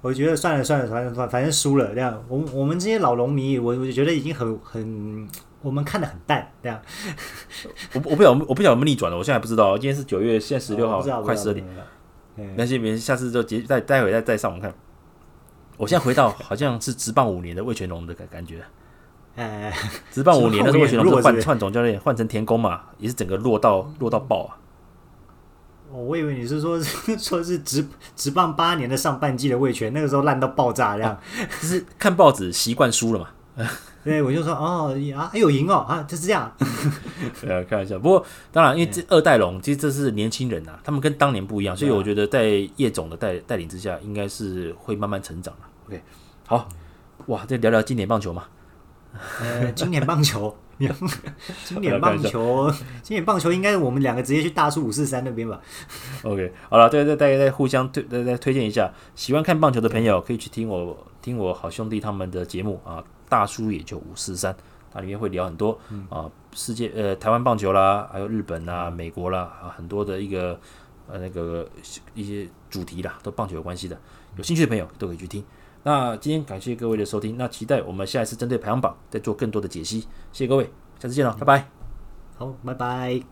我觉得算了算了，反正反正输了这样。我我们这些老龙迷，我我觉得已经很很，我们看的很淡这样。我我不晓得我不晓得有没有逆转了，我现在还不知道。今天是九月，现在十六号，哦、快十二点。那些明下次就结再待会再再上网看。我现在回到好像是职棒五年的魏全龙的感感觉，(laughs) 哎，职棒五年的魏全龙就换换总教练，换成田宫嘛，也是整个落到落到爆啊！哦，我以为你是说 (laughs) 说是直直棒八年的上半季的味全，那个时候烂到爆炸这样，(laughs) 就是看报纸习惯输了嘛。(laughs) 对，我就说哦啊，还有赢哦啊，就是这样。呃，开玩笑。不过当然，因为这二代龙其实这是年轻人呐，他们跟当年不一样，所以我觉得在叶总的带带领之下，应该是会慢慢成长了。OK，好，哇，再聊聊经典棒球嘛。呃，经典棒球，(laughs) 经典棒球，经典棒球，应该我们两个直接去大叔五四三那边吧。OK，好了，对对大家再互相推再再推荐一下，喜欢看棒球的朋友可以去听我听我好兄弟他们的节目啊。大叔也就五四三，它里面会聊很多啊，世界呃台湾棒球啦，还有日本啦、美国啦啊，很多的一个呃那个一些主题啦，都棒球有关系的，有兴趣的朋友都可以去听。那今天感谢各位的收听，那期待我们下一次针对排行榜再做更多的解析。谢谢各位，下次见了，拜拜。好，拜拜。